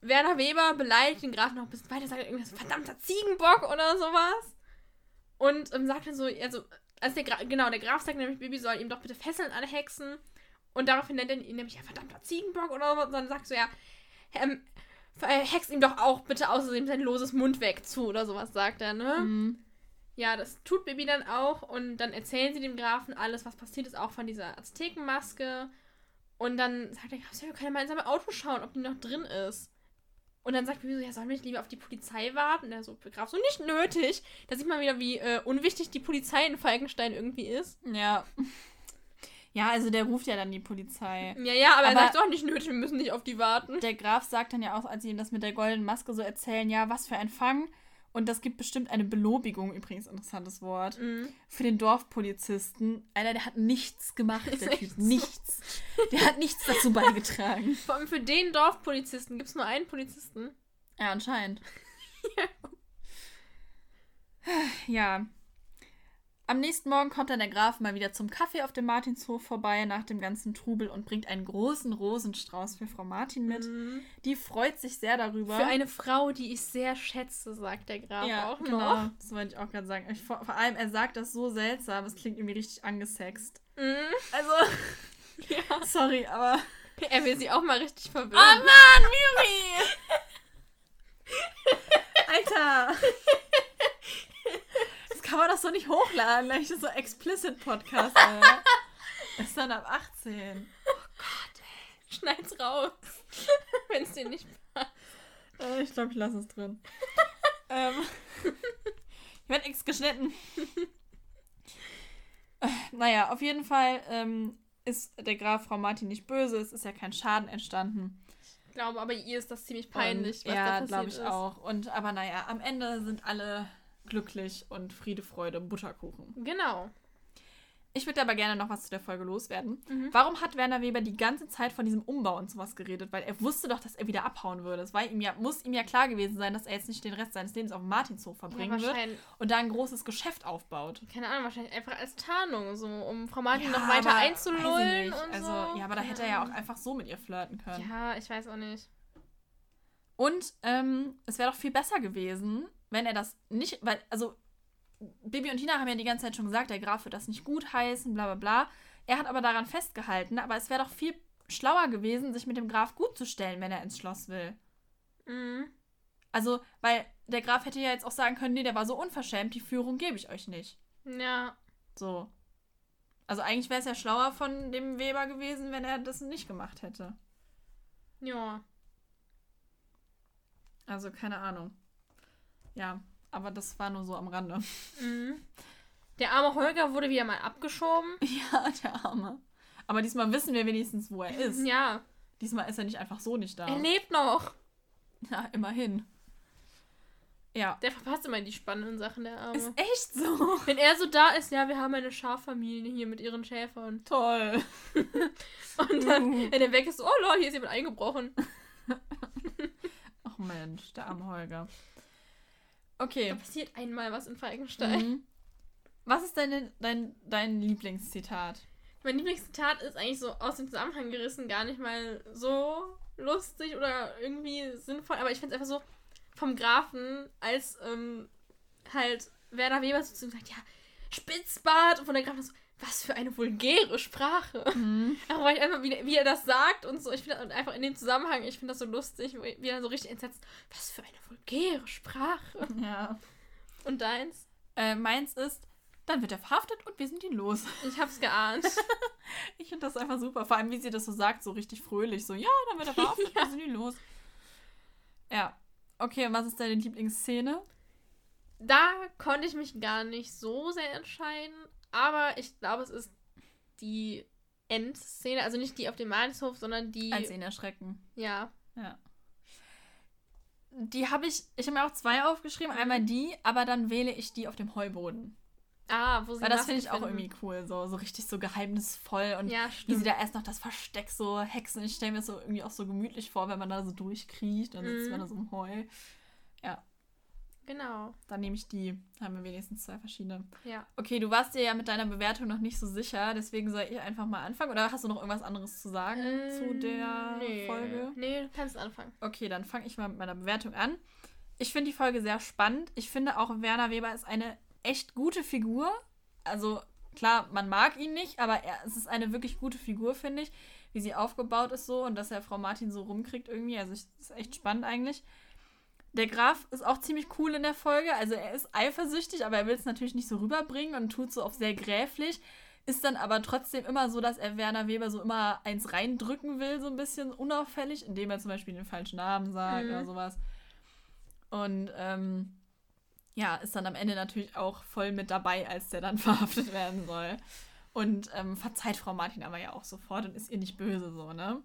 Werner Weber beleidigt den Grafen noch ein bisschen weiter, sagt irgendwas, verdammter Ziegenbock oder sowas. Und ähm, sagt dann so, also, als der Gra genau, der Graf sagt nämlich, Bibi soll ihm doch bitte Fesseln anhexen. Und daraufhin nennt er ihn nämlich, ja, verdammter Ziegenbock oder so. Und dann sagt so, ja, ähm, äh, hex ihm doch auch bitte außerdem sein loses Mundwerk zu oder sowas, sagt er, ne? Mhm. Ja, das tut Bibi dann auch und dann erzählen sie dem Grafen alles, was passiert ist, auch von dieser Aztekenmaske. Und dann sagt der Graf, so, wir können ja mal in seinem Auto schauen, ob die noch drin ist. Und dann sagt Bibi so, ja, sollen wir nicht lieber auf die Polizei warten? Und der so, Graf, so nicht nötig. Da sieht man wieder, wie äh, unwichtig die Polizei in Falkenstein irgendwie ist. Ja. Ja, also der ruft ja dann die Polizei. Ja, ja, aber, Aber- er sagt auch nicht nötig, wir müssen nicht auf die warten. Der Graf sagt dann ja auch, als sie ihm das mit der goldenen Maske so erzählen, ja, was für ein Fang. Und das gibt bestimmt eine Belobigung, übrigens interessantes Wort, Mhm. für den Dorfpolizisten. Alter, der hat nichts gemacht, Ist der Typ. so. Nichts. Der hat nichts dazu beigetragen. Vor allem für den Dorfpolizisten gibt es nur einen Polizisten. Ja, anscheinend. Ja. Am nächsten Morgen kommt dann der Graf mal wieder zum Kaffee auf dem Martinshof vorbei nach dem ganzen Trubel und bringt einen großen Rosenstrauß für Frau Martin mit. Mhm. Die freut sich sehr darüber. Für eine Frau, die ich sehr schätze, sagt der Graf ja, auch genau. noch. Das wollte ich auch gerade sagen. Ich, vor, vor allem, er sagt das so seltsam, es klingt irgendwie richtig angesext. Mhm. Also, Ja. sorry, aber. Er will sie auch mal richtig verwirren. Oh Mann, Miri! Alter! Das kann man doch so nicht hochladen, gleich so explicit Podcast. Das ist dann ab 18. Schneid's raus. Wenn es dir nicht passt. Äh, ich glaube, ich lasse es drin. ähm, ich werde nichts geschnitten. Äh, naja, auf jeden Fall ähm, ist der Graf Frau Martin nicht böse. Es ist ja kein Schaden entstanden. Ich glaube, aber ihr ist das ziemlich peinlich, Und, was ja, da passiert glaube ich ist. auch. Und aber naja, am Ende sind alle glücklich und Friede, Freude, Butterkuchen. Genau. Ich würde aber gerne noch was zu der Folge loswerden. Mhm. Warum hat Werner Weber die ganze Zeit von diesem Umbau und sowas geredet? Weil er wusste doch, dass er wieder abhauen würde. Es war ihm ja, muss ihm ja klar gewesen sein, dass er jetzt nicht den Rest seines Lebens auf dem Martinshof verbringen ja, wird und da ein großes Geschäft aufbaut. keine Ahnung, wahrscheinlich einfach als Tarnung, so um Frau Martin Ja, noch weiter einzulullen und also, so. Ja, aber da hätte er ja auch einfach so mit ihr flirten können. Ja, ich weiß auch nicht. Und ähm, es wäre doch viel besser gewesen, wenn er das nicht, weil, also Bibi und Tina haben ja die ganze Zeit schon gesagt, der Graf wird das nicht gut heißen, bla bla bla. Er hat aber daran festgehalten, aber es wäre doch viel schlauer gewesen, sich mit dem Graf gut zu stellen, wenn er ins Schloss will. Mhm. Also, weil der Graf hätte ja jetzt auch sagen können, nee, der war so unverschämt, die Führung gebe ich euch nicht. Ja. So. Also eigentlich wäre es ja schlauer von dem Weber gewesen, wenn er das nicht gemacht hätte. Ja. Also keine Ahnung. Ja, aber das war nur so am Rande. Mhm. Der arme Holger wurde wieder mal abgeschoben. Ja, der Arme. Aber diesmal wissen wir wenigstens, wo er ist. Ja. Diesmal ist er nicht einfach so nicht da. Er lebt noch. Ja, immerhin. Ja. Der verpasst immer die spannenden Sachen, der Arme. Ist echt so. Wenn er so da ist, ja, wir haben eine Schaffamilie hier mit ihren Schäfern. Toll. Und dann, wenn er weg ist, oh lol, hier ist jemand eingebrochen. Ach Mensch, der arme Holger. Da Okay. passiert einmal was in Falkenstein. Mhm. Was ist deine, dein, dein Lieblingszitat? Mein Lieblingszitat ist eigentlich so aus dem Zusammenhang gerissen, gar nicht mal so lustig oder irgendwie sinnvoll, aber ich finde es einfach so vom Grafen, als ähm, halt Werner Weber so zu ihm sagt, ja, Spitzbart und von der Grafen so, was für eine vulgäre Sprache. Mhm. Aber weil ich einfach, wie, wie er das sagt und so, ich finde und einfach in dem Zusammenhang, ich finde das so lustig, wie er so richtig entsetzt, was für eine vulgäre Sprache. Ja. Und deins? Äh, meins ist, dann wird er verhaftet und wir sind ihn los. Ich hab's geahnt. Ich finde das einfach super. Vor allem, wie sie das so sagt, so richtig fröhlich. So, ja, dann wird er verhaftet, Ja. wir sind ihn los. Ja. Okay, und was ist deine Lieblingsszene? Da konnte ich mich gar nicht so sehr entscheiden, aber ich glaube, es ist die Endszene, also nicht die auf dem Mahnhof, sondern die. Als ihn erschrecken. Ja. Ja. Die habe ich, ich habe mir auch zwei aufgeschrieben. Einmal die, aber dann wähle ich die auf dem Heuboden. Ah, wo sie Weil das finde ich auch finden. irgendwie cool. So, so richtig so geheimnisvoll. Und Ja, wie sie da erst noch das Versteck so hexen. Ich stelle mir das so irgendwie auch so gemütlich vor, wenn man da so durchkriecht. Dann sitzt Mhm. man da so im Heu. Genau. Dann nehme ich die. Haben wir wenigstens zwei verschiedene. Ja. Okay, du warst dir ja mit deiner Bewertung noch nicht so sicher, deswegen soll ich einfach mal anfangen. Oder hast du noch irgendwas anderes zu sagen zu der Ähm, nee. Folge? Nee, du kannst anfangen. Okay, dann fange ich mal mit meiner Bewertung an. Ich finde die Folge sehr spannend. Ich finde auch Werner Weber ist eine echt gute Figur. Also klar, man mag ihn nicht, aber er, es ist eine wirklich gute Figur, finde ich. Wie sie aufgebaut ist so und dass er Frau Martin so rumkriegt irgendwie. Also ich, das ist echt spannend eigentlich. Der Graf ist auch ziemlich cool in der Folge. Also er ist eifersüchtig, aber er will es natürlich nicht so rüberbringen und tut so auf sehr gräflich. Ist dann aber trotzdem immer so, dass er Werner Weber so immer eins reindrücken will, so ein bisschen unauffällig, indem er zum Beispiel den falschen Namen sagt Mhm. oder sowas. Und ähm, ja, ist dann am Ende natürlich auch voll mit dabei, als der dann verhaftet werden soll. Und ähm, verzeiht Frau Martin aber ja auch sofort und ist ihr nicht böse so, ne?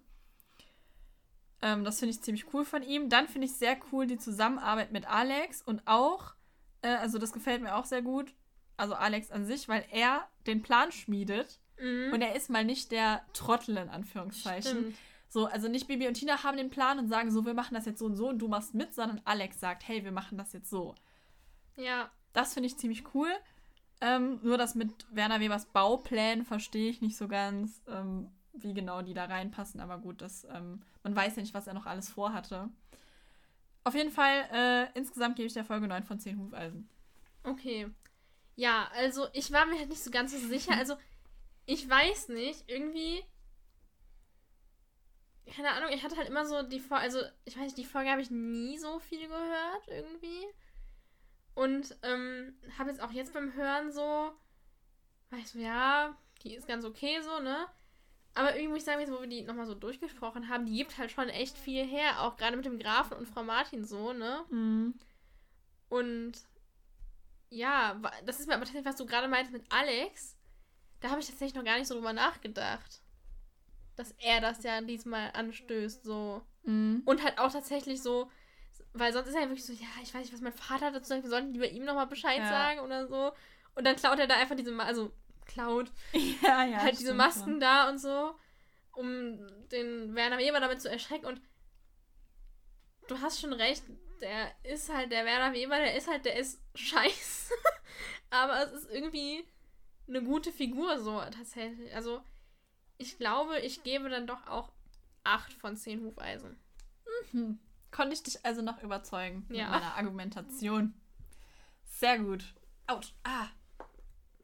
Ähm, das finde ich ziemlich cool von ihm. Dann finde ich sehr cool die Zusammenarbeit mit Alex und auch, äh, also das gefällt mir auch sehr gut, also Alex an sich, weil er den Plan schmiedet Mhm. und er ist mal nicht der Trottel in Anführungszeichen. Stimmt. So, also nicht Bibi und Tina haben den Plan und sagen so, wir machen das jetzt so und so und du machst mit, sondern Alex sagt, hey, wir machen das jetzt so. Ja. Das finde ich ziemlich cool. Ähm, nur das mit Werner Webers Bauplänen verstehe ich nicht so ganz, ähm, wie genau die da reinpassen. Aber gut, das, ähm, man weiß ja nicht, was er noch alles vorhatte. Auf jeden Fall, äh, insgesamt gebe ich der Folge 9 von 10 Hufeisen. Okay. Ja, also ich war mir halt nicht so ganz so sicher. Also ich weiß nicht, irgendwie. Keine Ahnung, ich hatte halt immer so die Folge, also ich weiß nicht, die Folge habe ich nie so viel gehört irgendwie. Und ähm, habe jetzt auch jetzt beim Hören so, war ich so, ja, die ist ganz okay so, ne? Aber irgendwie muss ich sagen, jetzt, wo wir die nochmal so durchgesprochen haben, die gibt halt schon echt viel her, auch gerade mit dem Grafen und Frau Martin so, ne? Und ja, das ist mir aber tatsächlich, was du gerade meintest mit Alex, da habe ich tatsächlich noch gar nicht so drüber nachgedacht. Dass er das ja diesmal anstößt, so. Mhm. Und halt auch tatsächlich so, weil sonst ist er ja wirklich so, ja, ich weiß nicht, was mein Vater dazu sagt, wir sollten lieber ihm nochmal Bescheid Ja. sagen oder so. Und dann klaut er da einfach diese, also klaut Ja, ja. halt diese Masken schon. da und so, um den Werner Weber damit zu erschrecken. Und du hast schon recht, der ist halt der Werner Weber, der ist halt, der ist scheiße. Aber es ist irgendwie eine gute Figur so tatsächlich. Also ich glaube, ich gebe dann doch auch 8 von 10 Hufeisen. Hm. Konnte ich dich also noch überzeugen Ja. mit meiner Argumentation. Sehr gut. Autsch. Ah.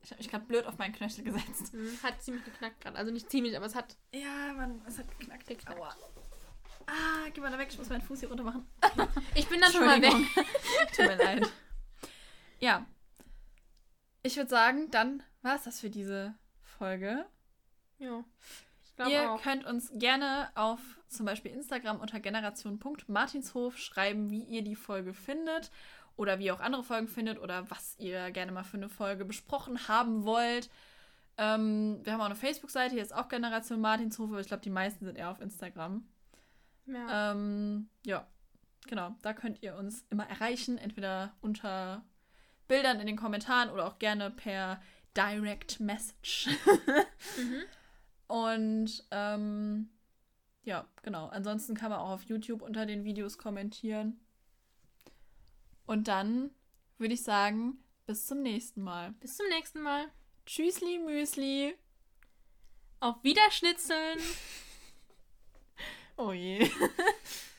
Ich habe mich gerade blöd auf meinen Knöchel gesetzt. Hm, Hat ziemlich geknackt gerade. Also nicht ziemlich, aber es hat Ja, Mann, es hat geknackt. geknackt. Aua. Ah, geh mal da weg, ich muss meinen Fuß hier runter machen. Ich bin dann schon mal weg. Tut mir leid. Ja. Ich würde sagen, dann war es das für diese Folge. Ja. Ich glaube Ihr auch. könnt uns gerne auf zum Beispiel Instagram unter generation.martinshof schreiben, wie ihr die Folge findet. Oder wie ihr auch andere Folgen findet oder was ihr gerne mal für eine Folge besprochen haben wollt. Ähm, wir haben auch eine Facebook-Seite, hier ist auch Generation Martinshofe, aber ich glaube, die meisten sind eher auf Instagram. Ja. Ähm, ja, genau. Da könnt ihr uns immer erreichen, entweder unter Bildern in den Kommentaren oder auch gerne per Direct Message. mhm. Und ähm, ja, genau. Ansonsten kann man auch auf YouTube unter den Videos kommentieren. Und dann würde ich sagen, bis zum nächsten Mal. Bis zum nächsten Mal. Tschüssli, Müsli. Auf Wiederschnitzeln. oh je.